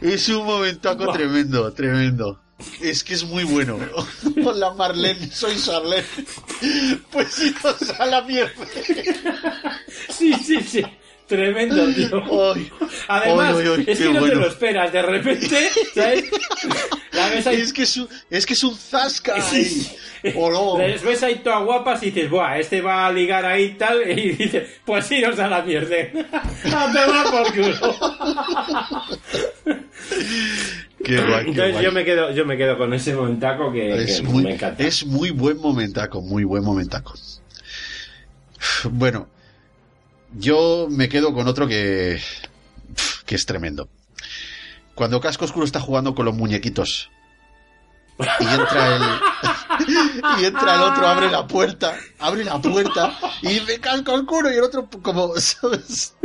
Es un momentaco tremendo, tremendo. Es que es muy bueno. Hola Marlene, soy Charlene. Pues iros a la mierda. Sí, sí, sí. Tremendo, tío. Además, ay, ay, es que no te lo esperas. De repente, ¿sabes? La ves ahí... Es que es un, es que es un zasca. Sí. Oh, no. Les ves ahí todas guapas y dices, buah, este va a ligar ahí y tal, y dices, pues iros a la mierda. A tomar por culo. Qué guay, qué Entonces guay. yo me quedo, yo me quedo con ese momentaco que, Es que muy, me encanta. es muy buen momentaco, muy buen momentaco. Bueno, yo me quedo con otro que, que es tremendo. Cuando Casco Oscuro está jugando con los muñequitos y entra el y entra el otro, abre la puerta, abre la puerta y dice Casco Oscuro y el otro como, ¿sabes?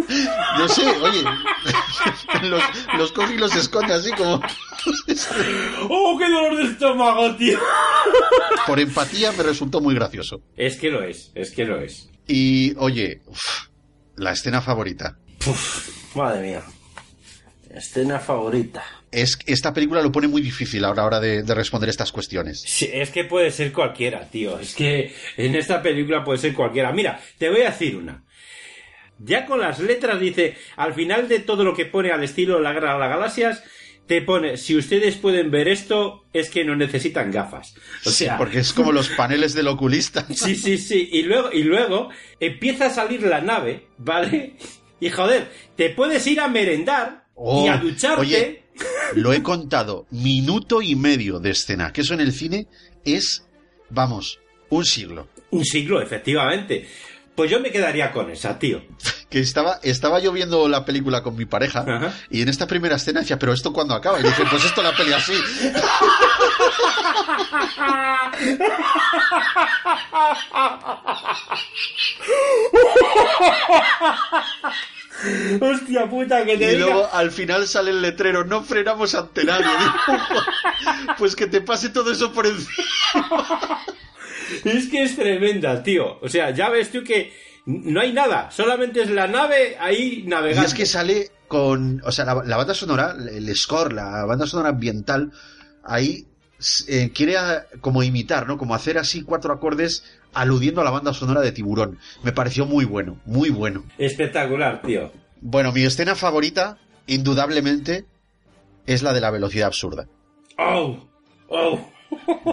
No sé, oye, los, los coge y los esconde así como ¡Oh, qué dolor de estómago, tío! por empatía me resultó muy gracioso. Es que lo es, es que lo es. Y oye, uf, la escena favorita. Madre mía. Escena favorita. Es esta película lo pone muy difícil a la hora de, de responder estas cuestiones. Sí, es que puede ser cualquiera, tío. Es que en esta película puede ser cualquiera. Mira, te voy a decir una. Ya con las letras dice, al final de todo lo que pone al estilo La Guerra de las Galaxias, te pone, si ustedes pueden ver esto, es que no necesitan gafas. O Sí, sea, porque es como los paneles del oculista. Sí, sí, sí. Y luego, y luego empieza a salir la nave, ¿vale? Y joder, te puedes ir a merendar y a Oh, ducharte. Oye, lo he contado, minuto y medio de escena, que eso en el cine es, vamos, un siglo. Un siglo, efectivamente. Pues yo me quedaría con esa, tío. Que estaba, estaba yo viendo la película con mi pareja y en esta primera escena decía, pero esto cuando acaba? Y dije, pues esto la peli así. Hostia puta, que te Y diga. luego al final sale el letrero, no frenamos ante nadie. Digo, pues que te pase todo eso por encima. Es que es tremenda, tío. O sea, ya ves tú que no hay nada. Solamente es la nave ahí Y navegando. es que sale con, o sea, la, la banda sonora, el score, la banda sonora ambiental, ahí eh, quiere a- como imitar, ¿no? Como hacer así cuatro acordes aludiendo a la banda sonora de Tiburón. Me pareció muy bueno, muy bueno. Espectacular, tío. Bueno, mi escena favorita, indudablemente, es la de la velocidad absurda. ¡Oh! ¡Oh!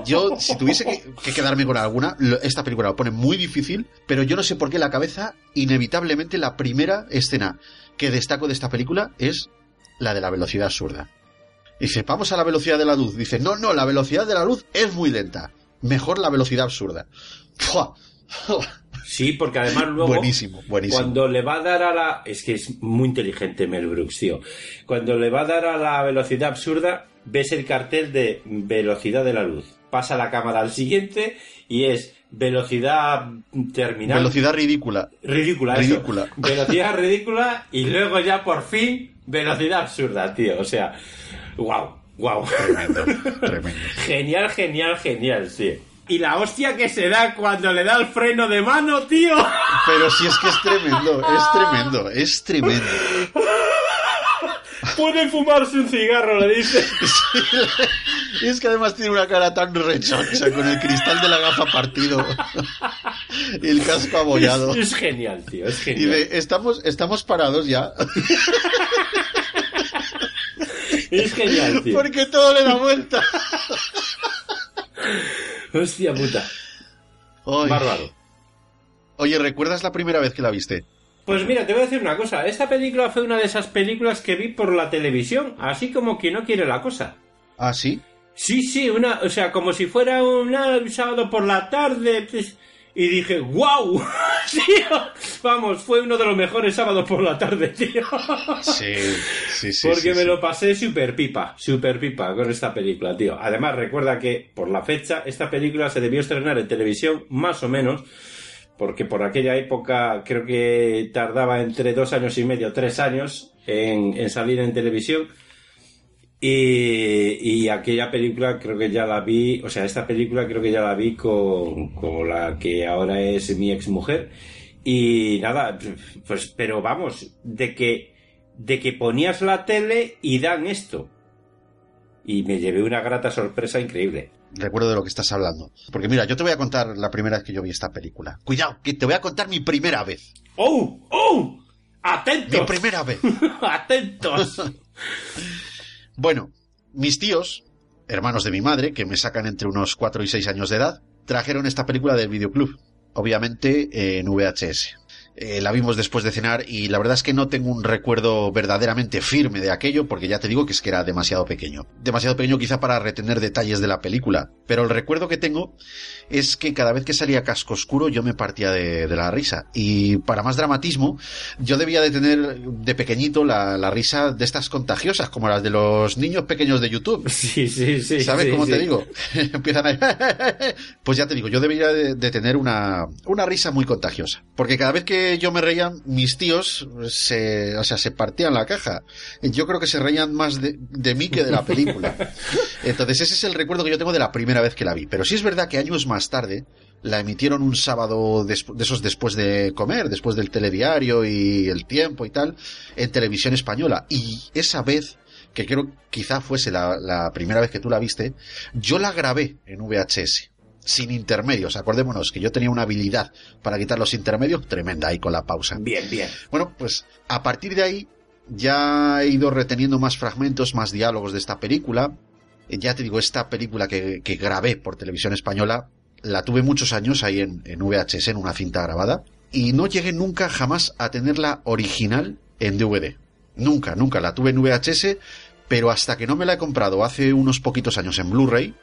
Yo, si tuviese que, que quedarme con alguna, lo- esta película lo pone muy difícil, pero yo no sé por qué la cabeza, inevitablemente, la primera escena que destaco de esta película es la de la velocidad absurda. Dice, vamos a la velocidad de la luz. Dice, no, no, la velocidad de la luz es muy lenta. Mejor la velocidad absurda. ¡Fua! Sí, porque además luego. Buenísimo, buenísimo. Cuando le va a dar a la. Es que es muy inteligente Mel Brooks, tío. Cuando le va a dar a la velocidad absurda, ves el cartel de velocidad de la luz. Pasa la cámara al siguiente y es velocidad terminal. Velocidad ridícula. Ridícula, eso. Ridícula. Velocidad ridícula y luego ya por fin velocidad absurda, tío. O sea, wow, wow. Tremendo, tremendo. Genial, genial, genial, sí. Y la hostia que se da cuando le da el freno de mano, tío. Pero si es que es tremendo, es tremendo, es tremendo. Puede fumarse un cigarro, le dice. Y es que además tiene una cara tan rechoncha con el cristal de la gafa partido y el casco abollado. Es, es genial, tío, es Y genial. de, estamos, estamos parados ya. Es genial, tío. Porque todo le da vuelta. Hostia puta. Ay. Bárbaro. Oye, ¿recuerdas la primera vez que la viste? Pues mira, te voy a decir una cosa. Esta película fue una de esas películas que vi por la televisión, así como que no quiere la cosa. ¿Ah, sí? Sí, sí, una, o sea, como si fuera una- un sábado por la tarde. pues, y dije, ¡wow! tío, vamos, fue uno de los mejores sábados por la tarde, tío. Sí, sí, sí. Porque sí, me sí. lo pasé super pipa, super pipa con esta película, tío. Además, recuerda que por la fecha, esta película se debió estrenar en televisión más o menos, porque por aquella época creo que tardaba entre dos años y medio, tres años en, salir en televisión. Y, y aquella película creo que ya la vi, o sea, esta película creo que ya la vi con, con la que ahora es mi ex mujer. Y nada, pues, pero vamos, de que, de que ponías la tele y dan esto. Y me llevé una grata sorpresa increíble. Recuerdo de lo que estás hablando. Porque mira, yo te voy a contar la primera vez que yo vi esta película. Cuidado, que te voy a contar mi primera vez. ¡Oh! ¡Oh! ¡Atentos! Mi primera vez. ¡Atentos! Bueno, mis tíos, hermanos de mi madre, que me sacan entre unos 4 y 6 años de edad, trajeron esta película del videoclub, obviamente eh, en VHS. Eh, la vimos después de cenar y la verdad es que no tengo un recuerdo verdaderamente firme de aquello porque ya te digo que es que era demasiado pequeño. Demasiado pequeño quizá para retener detalles de la película, pero el recuerdo que tengo es que cada vez que salía casco oscuro yo me partía de, de la risa. Y para más dramatismo, yo debía de tener de pequeñito la, la risa de estas contagiosas, como las de los niños pequeños de YouTube. Sí, sí, sí. ¿Sabes sí, cómo sí. te digo? Empiezan a... pues ya te digo, yo debería de, de tener una, una risa muy contagiosa. Porque cada vez que yo me reía, mis tíos se, o sea, se partían la caja. Yo creo que se reían más de, de mí que de la película. Entonces ese es el recuerdo que yo tengo de la primera vez que la vi. Pero sí es verdad que años más tarde la emitieron un sábado de esos después de comer, después del telediario y el tiempo y tal, en televisión española. Y esa vez que creo quizá fuese la, la primera vez que tú la viste, yo la grabé en VHS. Sin intermedios. Acordémonos que yo tenía una habilidad para quitar los intermedios tremenda ahí con la pausa. Bien, bien. Bueno, pues a partir de ahí ya he ido reteniendo más fragmentos, más diálogos de esta película. Eh, Ya te digo, esta película que, que grabé por televisión española la tuve muchos años ahí en, en VHS, en una cinta grabada, y no llegué nunca jamás a tenerla original en DVD. Nunca, nunca. La tuve en VHS, pero hasta que no me la he comprado hace unos poquitos años en Blu-ray,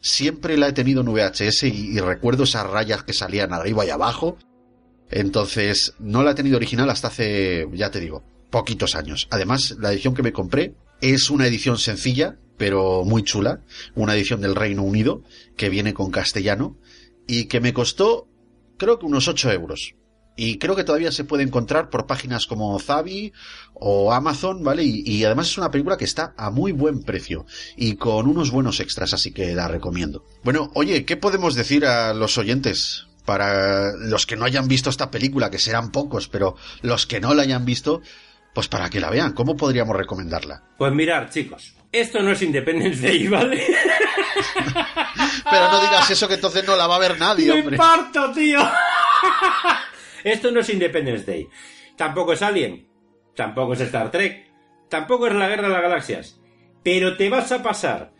siempre la he tenido en VHS y, y recuerdo esas rayas que salían arriba y abajo. Entonces, no la he tenido original hasta hace, ya te digo, poquitos años. Además, la edición que me compré es una edición sencilla, pero muy chula, una edición del Reino Unido, que viene con castellano, y que me costó, creo que unos 8 euros. Y creo que todavía se puede encontrar por páginas como Zavi o Amazon, ¿vale? Y, y además es una película que está a muy buen precio y con unos buenos extras, así que la recomiendo. Bueno, oye, ¿qué podemos decir a los oyentes? Para los que no hayan visto esta película, que serán pocos, pero los que no la hayan visto, pues para que la vean, ¿cómo podríamos recomendarla? Pues mirar, chicos, esto no es Independence Day, ¿vale? Pero no digas eso que entonces no la va a ver nadie, ¡Me hombre. parto, tío! Esto no es Independence Day. Tampoco es Alien. Tampoco es Star Trek. Tampoco es la Guerra de las Galaxias. Pero te vas a pasar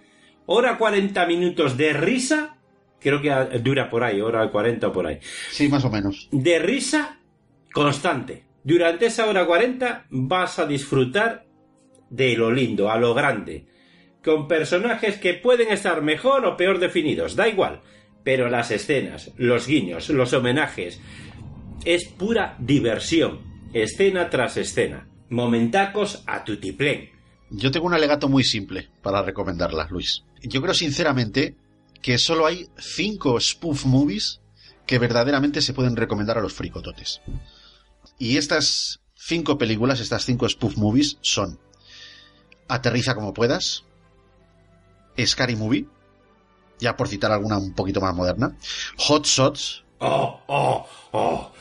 hora 40 minutos de risa. Creo que dura por ahí, hora 40 o por ahí. Sí, más o menos. De risa constante. Durante esa hora 40 vas a disfrutar de lo lindo, a lo grande. Con personajes que pueden estar mejor o peor definidos, da igual. Pero las escenas, los guiños, los homenajes, es pura diversión, escena tras escena, momentacos a tutiplén. Yo tengo un alegato muy simple para recomendarla, Luis. Yo creo sinceramente que solo hay cinco spoof movies que verdaderamente se pueden recomendar a los fricototes. Y estas cinco películas, estas cinco spoof movies son Aterriza como puedas, Scary Movie, ya por citar alguna un poquito más moderna, Hot Shots, Oh, oh, oh,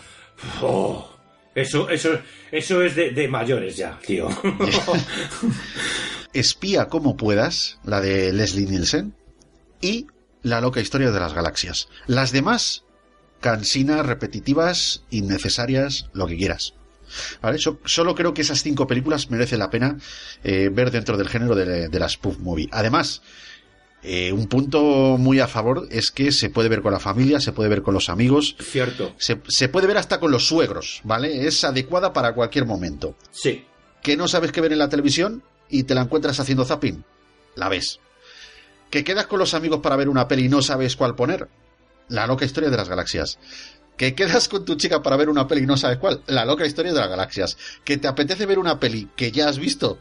oh. Eso, eso, eso es de, de mayores ya, tío. Espía como puedas, la de Leslie Nielsen, y La loca historia de las galaxias. Las demás, cansinas, repetitivas, innecesarias, lo que quieras. ¿Vale? So- solo creo que esas cinco películas merece la pena eh, ver dentro del género de, de la spoof movie. Además, eh, un punto muy a favor es que se puede ver con la familia, se puede ver con los amigos, Cierto. se, se puede ver hasta con los suegros, ¿vale? Es adecuada para cualquier momento. Sí. ¿Que no sabes qué ver en la televisión y te la encuentras haciendo zapping? La ves. ¿Que quedas con los amigos para ver una peli y no sabes cuál poner? La loca historia de las galaxias. ¿Que quedas con tu chica para ver una peli y no sabes cuál? La loca historia de las galaxias. ¿Que te apetece ver una peli que ya has visto?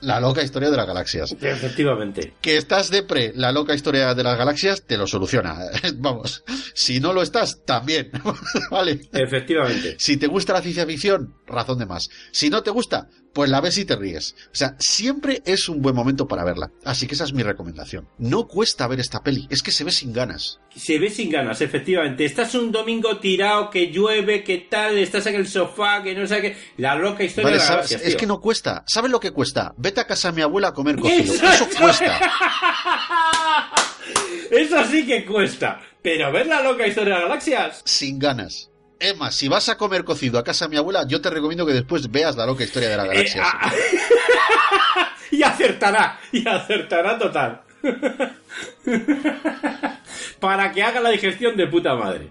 La loca historia de las galaxias. Efectivamente. Que estás de pre, la loca historia de las galaxias, te lo soluciona. Vamos, si no lo estás, también. ¿Vale? Efectivamente. Si te gusta la ciencia ficción, razón de más. Si no te gusta, pues la ves y te ríes. O sea, siempre es un buen momento para verla. Así que esa es mi recomendación. No cuesta ver esta peli, es que se ve sin ganas. Se ve sin ganas, efectivamente. Estás un domingo tirado, que llueve, que tal, estás en el sofá, que no sé qué. La loca historia Vale, de las ¿sabes? galaxias, es que no cuesta. ¿Sabes lo que cuesta? Vete a casa de mi abuela a comer cocido. Eso cuesta. Eso sí que cuesta. Pero ver la loca historia de las galaxias. Sin ganas. Emma, si vas a comer cocido a casa de mi abuela, yo te recomiendo que después veas la loca historia de galaxias. Eh, ah, y acertará, y acertará total. Para que haga la digestión de puta madre.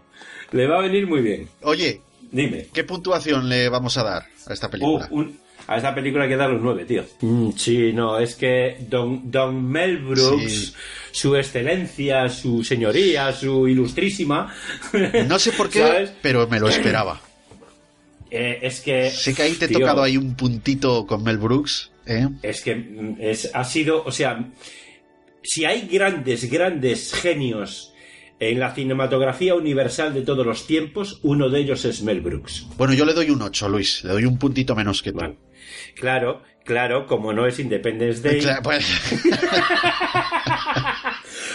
Le va a venir muy bien. Oye, dime. ¿Qué puntuación le vamos a dar a esta película? Uh, un- a esta película hay que darle un 9, tío. Mm, sí, no, es que Don, Don Mel Brooks, Sí. su excelencia, su señoría, su ilustrísima. No sé por qué, ¿sabes? pero me lo esperaba. Eh, es que. Sé que ahí te he tío, tocado ahí un puntito con Mel Brooks, ¿eh? Es que mm, es, ha sido, o sea, si hay grandes, grandes genios en la cinematografía universal de todos los tiempos, uno de ellos es Mel Brooks. Bueno, yo le doy un 8, Luis. Le doy un puntito menos que tú. Claro, claro, como no es Independence Day. Claro, pues-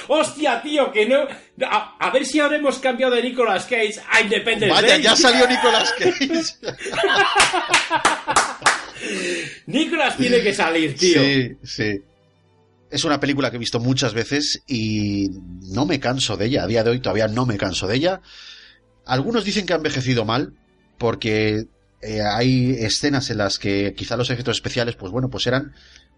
¡Hostia, tío! Que no. A, a ver si ahora hemos cambiado de Nicolas Cage a Independence Vaya, Day. ya salió Nicolas Cage. Nicolas tiene que salir, tío. Sí, sí. Es una película que he visto muchas veces y no me canso de ella. A día de hoy todavía no me canso de ella. Algunos dicen que ha envejecido mal porque eh, hay escenas en las que quizá los efectos especiales, pues bueno, pues eran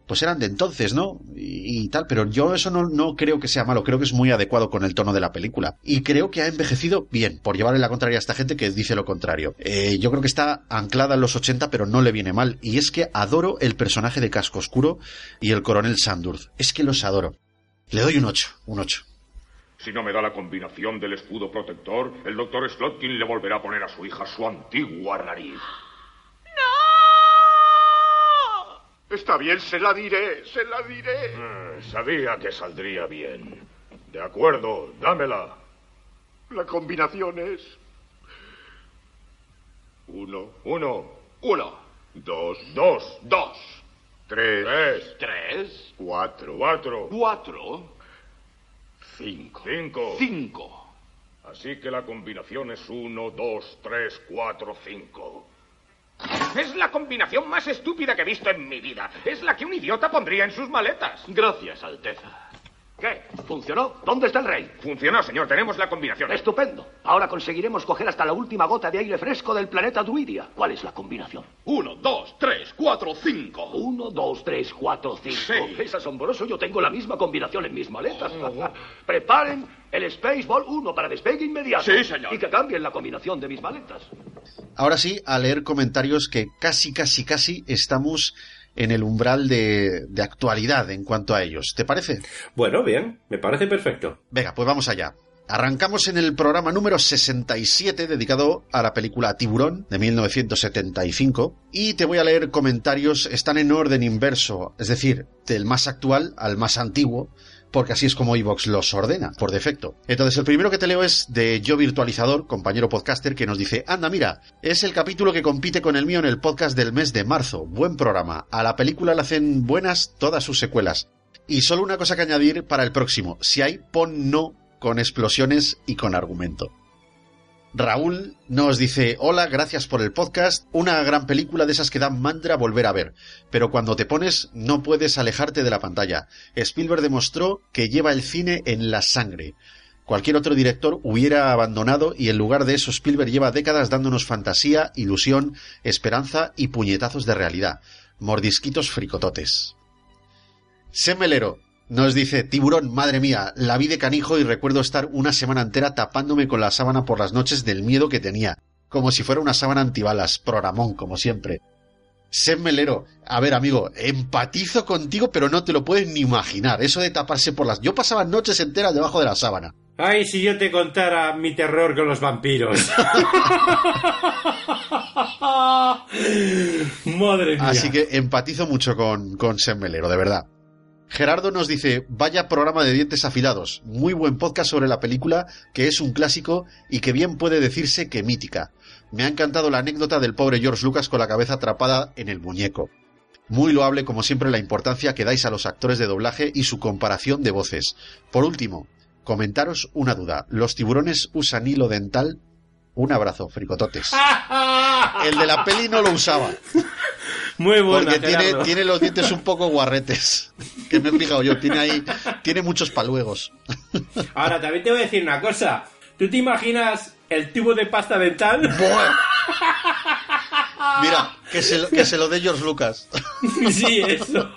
pues eran de entonces, ¿no? Y, tal, pero yo eso no, no, creo que sea malo, creo que es muy adecuado con el tono de la película. Y creo que ha envejecido bien, por llevarle la contraria a esta gente que dice lo contrario. Eh, yo creo que está anclada en los 80, pero no le viene mal. Y es que adoro el personaje de Casco Oscuro y el coronel Sandurz. Es que los adoro. Le doy un 8, un 8. Si no me da la combinación del escudo protector, el doctor Slotkin le volverá a poner a su hija su antigua nariz. Está bien, se la diré, se la diré. Eh, sabía que saldría bien. De acuerdo, dámela. La combinación es... Uno. Uno. Uno. Dos. Dos. Dos. Tres. Tres. Tres. Cuatro. Cuatro. Cuatro. Cinco. Cinco. Cinco. Así que la combinación es uno, dos, tres, cuatro, cinco. Es la combinación más estúpida que he visto en mi vida. Es la que un idiota pondría en sus maletas. Gracias, Alteza. ¿Qué? ¿Funcionó? ¿Dónde está el rey? Funcionó, señor. Tenemos la combinación. Estupendo. Ahora conseguiremos coger hasta la última gota de aire fresco del planeta Druidia. ¿Cuál es la combinación? Uno, dos, tres, cuatro, cinco. Uno, dos, tres, cuatro, cinco. Sí. Es asombroso. Yo tengo la misma combinación en mis maletas. Preparen el Spaceball 1 para despegue inmediato. Sí, señor. Y que cambien la combinación de mis maletas. Ahora sí, a leer comentarios que casi, casi, casi estamos en el umbral de, de, actualidad en cuanto a ellos. ¿Te parece? Bueno, bien, me parece perfecto. Venga, pues vamos allá. Arrancamos en el programa número 67 dedicado a la película Tiburón de 1975 y te voy a leer comentarios, están en orden inverso, es decir, del más actual al más antiguo, porque así es como iVox los ordena, por defecto. Entonces, el primero que te leo es de Yo Virtualizador, compañero podcaster, que nos dice, anda, mira, es el capítulo que compite con el mío en el podcast del mes de marzo. Buen programa. A la película le hacen buenas todas sus secuelas. Y solo una cosa que añadir para el próximo. Si hay, pon no con explosiones y con argumento. Raúl nos dice, hola, gracias por el podcast, una gran película de esas que dan mantra volver a ver, pero cuando te pones no puedes alejarte de la pantalla. Spielberg demostró que lleva el cine en la sangre. Cualquier otro director hubiera abandonado y en lugar de eso Spielberg lleva décadas dándonos fantasía, ilusión, esperanza y puñetazos de realidad. Mordisquitos fricototes. Semelero, nos dice, tiburón, madre mía, la vi de canijo y recuerdo estar una semana entera tapándome con la sábana por las noches del miedo que tenía, como si fuera una sábana antibalas, programón, como siempre. Sem Melero, a ver amigo, empatizo contigo, pero no te lo puedes ni imaginar, eso de taparse por las... Yo pasaba noches enteras debajo de la sábana. Ay, si yo te contara mi terror con los vampiros. Madre mía. Así que empatizo mucho con, con Sem Melero, de verdad. Gerardo nos dice, vaya programa de dientes afilados, muy buen podcast sobre la película, que es un clásico y que bien puede decirse que mítica. Me ha encantado la anécdota del pobre George Lucas con la cabeza atrapada en el muñeco. Muy loable, como siempre, la importancia que dais a los actores de doblaje y su comparación de voces. Por último, comentaros una duda. ¿Los tiburones usan hilo dental? Un abrazo, fricototes. El de la peli no lo usaba. Muy bueno. Porque tiene, tiene, los dientes un poco guarretes. Que me he fijado yo. Tiene ahí. Tiene muchos paluegos. Ahora, también te voy a decir una cosa. ¿Tú te imaginas el tubo de pasta dental? Mira, que se, lo, que se lo dé George Lucas. Sí, eso.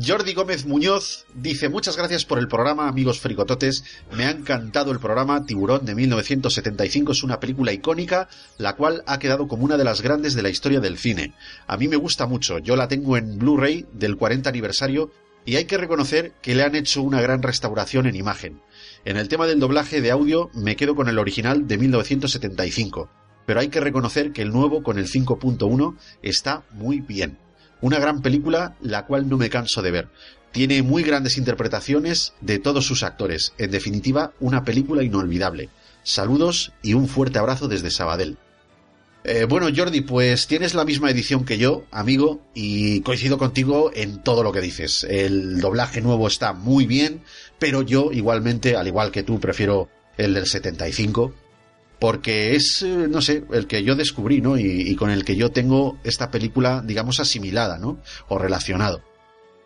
Jordi Gómez Muñoz dice muchas gracias por el programa, amigos fricototes. Me ha encantado el programa Tiburón de 1975. Es una película icónica, la cual ha quedado como una de las grandes de la historia del cine. A mí me gusta mucho. Yo la tengo en Blu-ray del 40 aniversario y hay que reconocer que le han hecho una gran restauración en imagen. En el tema del doblaje de audio me quedo con el original de 1975, pero hay que reconocer que el nuevo con el 5.1 está muy bien. Una gran película la cual no me canso de ver. Tiene muy grandes interpretaciones de todos sus actores. En definitiva, una película inolvidable. Saludos y un fuerte abrazo desde Sabadell. Eh, bueno, Jordi, pues tienes la misma edición que yo, amigo, y coincido contigo en todo lo que dices. El doblaje nuevo está muy bien, pero yo igualmente, al igual que tú, prefiero el del 75, porque es, eh, no sé, el que yo descubrí, ¿no? Y, con el que yo tengo esta película, digamos, asimilada, ¿no? O relacionado.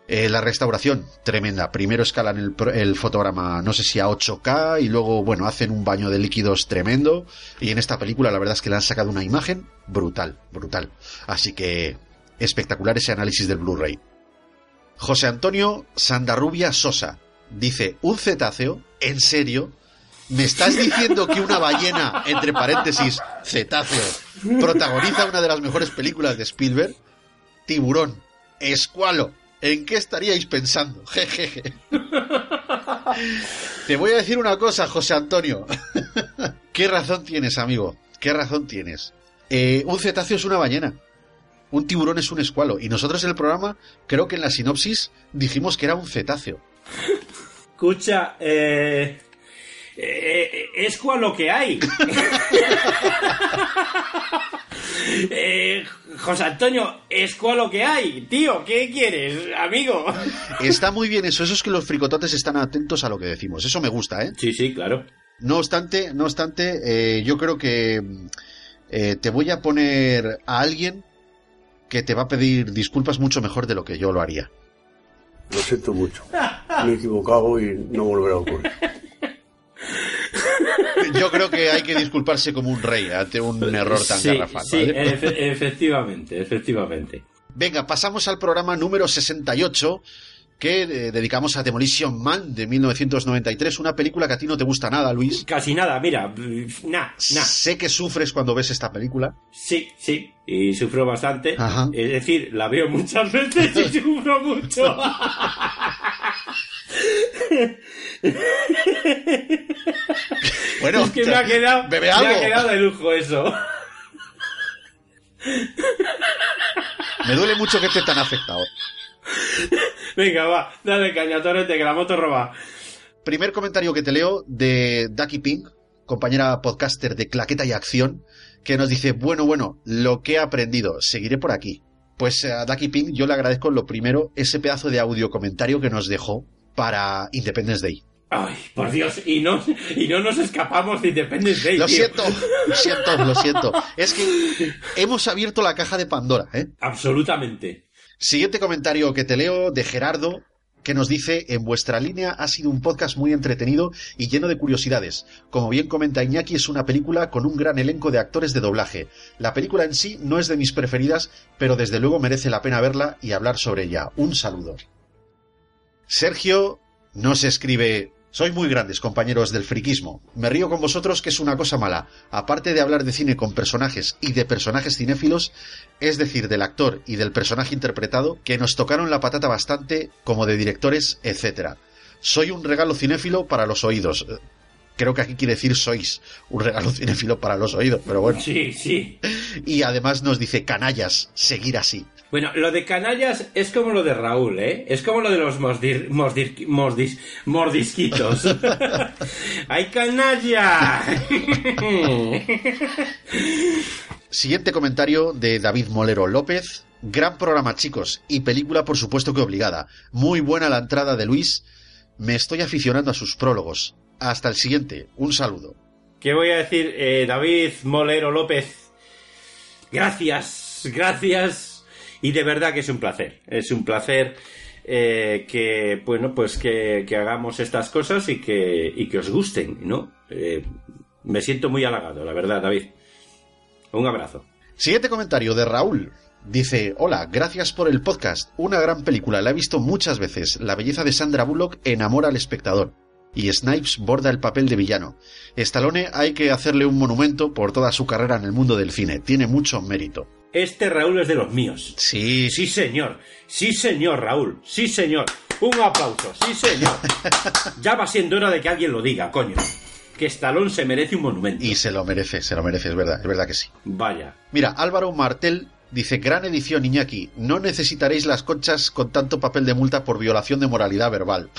Eh, la restauración, tremenda. Primero escalan el, el fotograma, no sé si a 8K, y luego, bueno, hacen un baño de líquidos tremendo. Y en esta película, la verdad es que le han sacado una imagen brutal, brutal. Así que, espectacular ese análisis del Blu-ray. José Antonio Sandarrubia Sosa dice: ¿Un cetáceo? ¿En serio? ¿Me estás diciendo que una ballena, entre paréntesis, cetáceo, protagoniza una de las mejores películas de Spielberg? Tiburón, escualo, ¿en qué estaríais pensando? Jejeje. Te voy a decir una cosa, José Antonio. ¿Qué razón tienes, amigo? ¿Qué razón tienes? Eh, un cetáceo es una ballena. Un tiburón es un escualo. Y nosotros en el programa, creo que en la sinopsis dijimos que era un cetáceo. Escucha, eh, eh, es cual lo que hay. Eh, José Antonio, es cual lo que hay. Tío, ¿qué quieres, amigo? Está muy bien eso. Eso es que los fricototes están atentos a lo que decimos. Eso me gusta, ¿eh? Sí, sí, claro. No obstante, no obstante, eh, yo creo que eh, te voy a poner a alguien que te va a pedir disculpas mucho mejor de lo que yo lo haría. Lo siento mucho. Me he equivocado y no volverá a ocurrir. Yo creo que hay que disculparse como un rey ante un error tan sí, garrafal. sí, ¿vale? efe- efectivamente, efectivamente. Venga, pasamos al programa número 68 que eh, dedicamos a Demolition Man de 1993, una película que a ti no te gusta nada, Luis. Casi nada, mira, nah, nah. Sé que sufres cuando ves esta película. Sí, sí, y sufro bastante. Ajá. Es decir, la veo muchas veces y sufro mucho. Bueno, es que me ha quedado, bebe me ha algo. quedado de lujo eso. Me duele mucho que estés tan afectado. Venga, va, dale caña, torrente, que la moto roba. Primer comentario que te leo de Ducky Pink, compañera podcaster de Claqueta y Acción, que nos dice, bueno, bueno, lo que he aprendido, seguiré por aquí. Pues a Ducky Pink yo le agradezco lo primero, ese pedazo de audio comentario que nos dejó para Independence Day. Ay, por Dios, y no, y no nos escapamos de Independence Day. Lo tío. siento, lo siento, lo siento. Es que hemos abierto la caja de Pandora, ¿eh? Absolutamente. Siguiente comentario que te leo de Gerardo, que nos dice, en vuestra línea ha sido un podcast muy entretenido y lleno de curiosidades. Como bien comenta Iñaki, es una película con un gran elenco de actores de doblaje. La película en sí no es de mis preferidas, pero desde luego merece la pena verla y hablar sobre ella. Un saludo. Sergio nos escribe, sois muy grandes, compañeros del friquismo. Me río con vosotros que es una cosa mala. Aparte de hablar de cine con personajes y de personajes cinéfilos, es decir, del actor y del personaje interpretado, que nos tocaron la patata bastante, como de directores, etc. Soy un regalo cinéfilo para los oídos. Eh, Creo que aquí quiere decir sois un regalo cinéfilo para los oídos, pero bueno. Sí, sí. Y además nos dice, canallas, seguir así. Bueno, lo de canallas es como lo de Raúl, ¿eh? Es como lo de los mosdir, mosdir- mordis- mordisquitos. ¡Ay, canalla! Siguiente comentario de David Molero López. Gran programa, chicos, y película por supuesto que obligada. Muy buena la entrada de Luis. Me estoy aficionando a sus prólogos. Hasta el siguiente. Un saludo. ¿Qué voy a decir, eh, David Molero López? Gracias, gracias. Y de verdad que es un placer. Es un placer eh, que, bueno, pues que, hagamos estas cosas y que, y que os gusten, ¿no? Eh, me siento muy halagado, la verdad, David. Un abrazo. Siguiente comentario de Raúl. Dice, hola, gracias por el podcast. Una gran película, la he visto muchas veces. La belleza de Sandra Bullock enamora al espectador. Y Snipes borda el papel de villano. Stallone hay que hacerle un monumento por toda su carrera en el mundo del cine. Tiene mucho mérito. Este Raúl es de los míos. Sí. Sí, señor. Sí, señor, Raúl. Sí, señor. Un aplauso. Sí, señor. Ya va siendo hora de que alguien lo diga, coño. Que Stallone se merece un monumento. Y se lo merece, se lo merece, es verdad, es verdad que sí. Vaya. Mira, Álvaro Martel dice, gran edición Iñaki, no necesitaréis las conchas con tanto papel de multa por violación de moralidad verbal.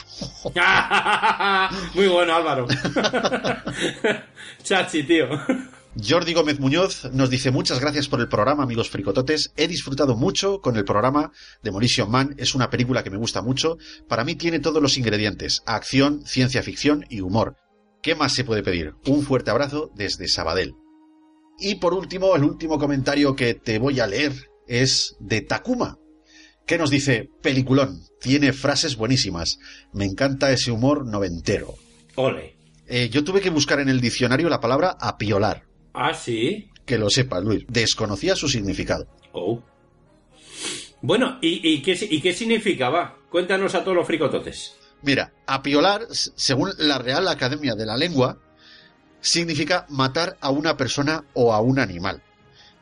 Muy bueno, Álvaro. Chachi, tío. Jordi Gómez Muñoz nos dice muchas gracias por el programa, amigos fricototes. He disfrutado mucho con el programa. Demolition Man es una película que me gusta mucho. Para mí tiene todos los ingredientes. Acción, ciencia ficción y humor. ¿Qué más se puede pedir? Un fuerte abrazo desde Sabadell. Y por último, el último comentario que te voy a leer es de Takuma, ¿Qué nos dice? Peliculón. Tiene frases buenísimas. Me encanta ese humor noventero. Ole. Eh, yo tuve que buscar en el diccionario la palabra apiolar. Ah, sí. Que lo sepas, Luis. Desconocía su significado. Oh. Bueno, ¿y, y qué, y qué significaba? Cuéntanos a todos los fricototes. Mira, apiolar, según la Real Academia de la Lengua, significa matar a una persona o a un animal.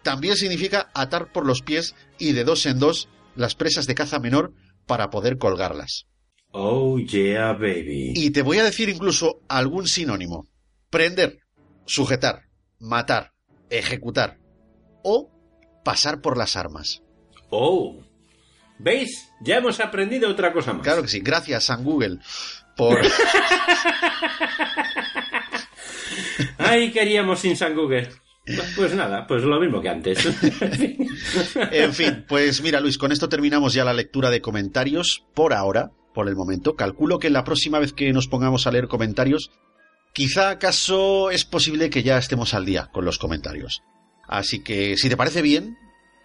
También significa atar por los pies y de dos en dos las presas de caza menor para poder colgarlas. Oh, yeah, baby. Y te voy a decir incluso algún sinónimo. Prender, sujetar, matar, ejecutar o pasar por las armas. Oh. ¿Veis? Ya hemos aprendido otra cosa más. Claro que sí. Gracias, San Google, por... Ay, queríamos sin San Google. Pues nada, pues lo mismo que antes. En fin, pues mira Luis, con esto terminamos ya la lectura de comentarios por ahora, por el momento. Calculo que la próxima vez que nos pongamos a leer comentarios, quizá acaso es posible que ya estemos al día con los comentarios. Así que si te parece bien,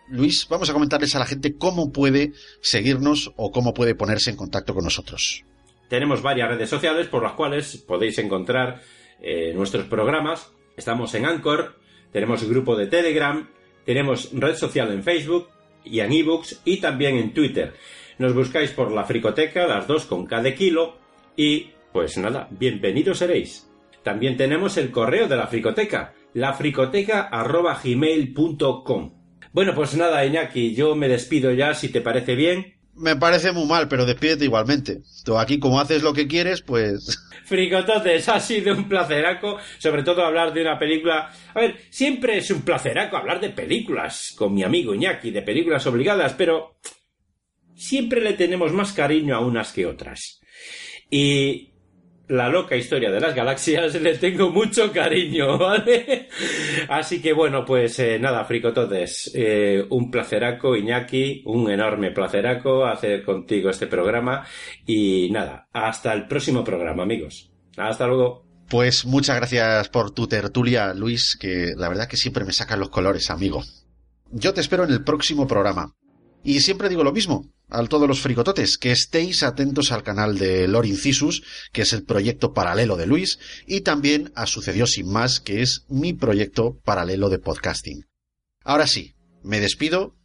Luis, vamos a comentarles a la gente cómo puede seguirnos o cómo puede ponerse en contacto con nosotros. Tenemos varias redes sociales por las cuales podéis encontrar eh, nuestros programas. Estamos en Anchor, tenemos grupo de Telegram, tenemos red social en Facebook y en ebooks y también en Twitter. Nos buscáis por la fricoteca, las dos con cada kilo y pues nada, bienvenidos seréis. También tenemos el correo de la fricoteca, lafricoteca.gmail.com. Bueno, pues nada, Iñaki, yo me despido ya, si te parece bien. Me parece muy mal, pero despídete igualmente. Tú aquí como haces lo que quieres, pues... Fricototes, ha sido un placeraco, sobre todo hablar de una película. A ver, siempre es un placeraco hablar de películas con mi amigo Iñaki, de películas obligadas, pero siempre le tenemos más cariño a unas que otras. Y la loca historia de las galaxias le tengo mucho cariño, ¿vale? Así que bueno, pues eh, nada, fricototes, eh, un placeraco, Iñaki, un enorme placeraco hacer contigo este programa y nada, hasta el próximo programa, amigos. Hasta luego. Pues muchas gracias por tu tertulia, Luis, que la verdad que siempre me sacan los colores, amigo. Yo te espero en el próximo programa. Y siempre digo lo mismo a todos los fricototes, que estéis atentos al canal de Lore Incisus, que es el proyecto paralelo de Luis, y también a Sucedió Sin Más, que es mi proyecto paralelo de podcasting. Ahora sí, me despido.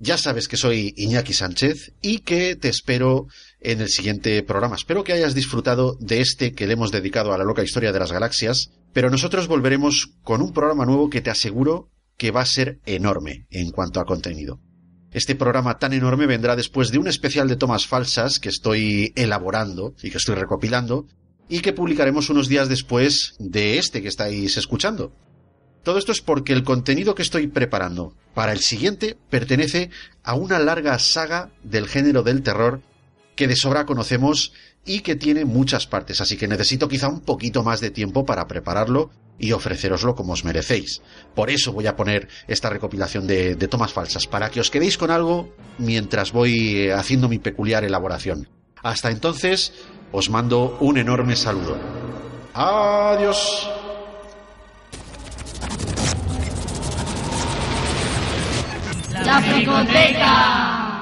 Ya sabes que soy Iñaki Sánchez y que te espero en el siguiente programa. Espero que hayas disfrutado de este que le hemos dedicado a la loca historia de las galaxias, pero nosotros volveremos con un programa nuevo que te aseguro que va a ser enorme en cuanto a contenido. Este programa tan enorme vendrá después de un especial de tomas falsas que estoy elaborando y que estoy recopilando y que publicaremos unos días después de este que estáis escuchando. Todo esto es porque el contenido que estoy preparando para el siguiente pertenece a una larga saga del género del terror que de sobra conocemos y que tiene muchas partes, así que necesito quizá un poquito más de tiempo para prepararlo y ofreceroslo como os merecéis. Por eso voy a poner esta recopilación de, tomas falsas, para que os quedéis con algo mientras voy eh, haciendo mi peculiar elaboración. Hasta entonces, os mando un enorme saludo. Adiós. La Fricoteca.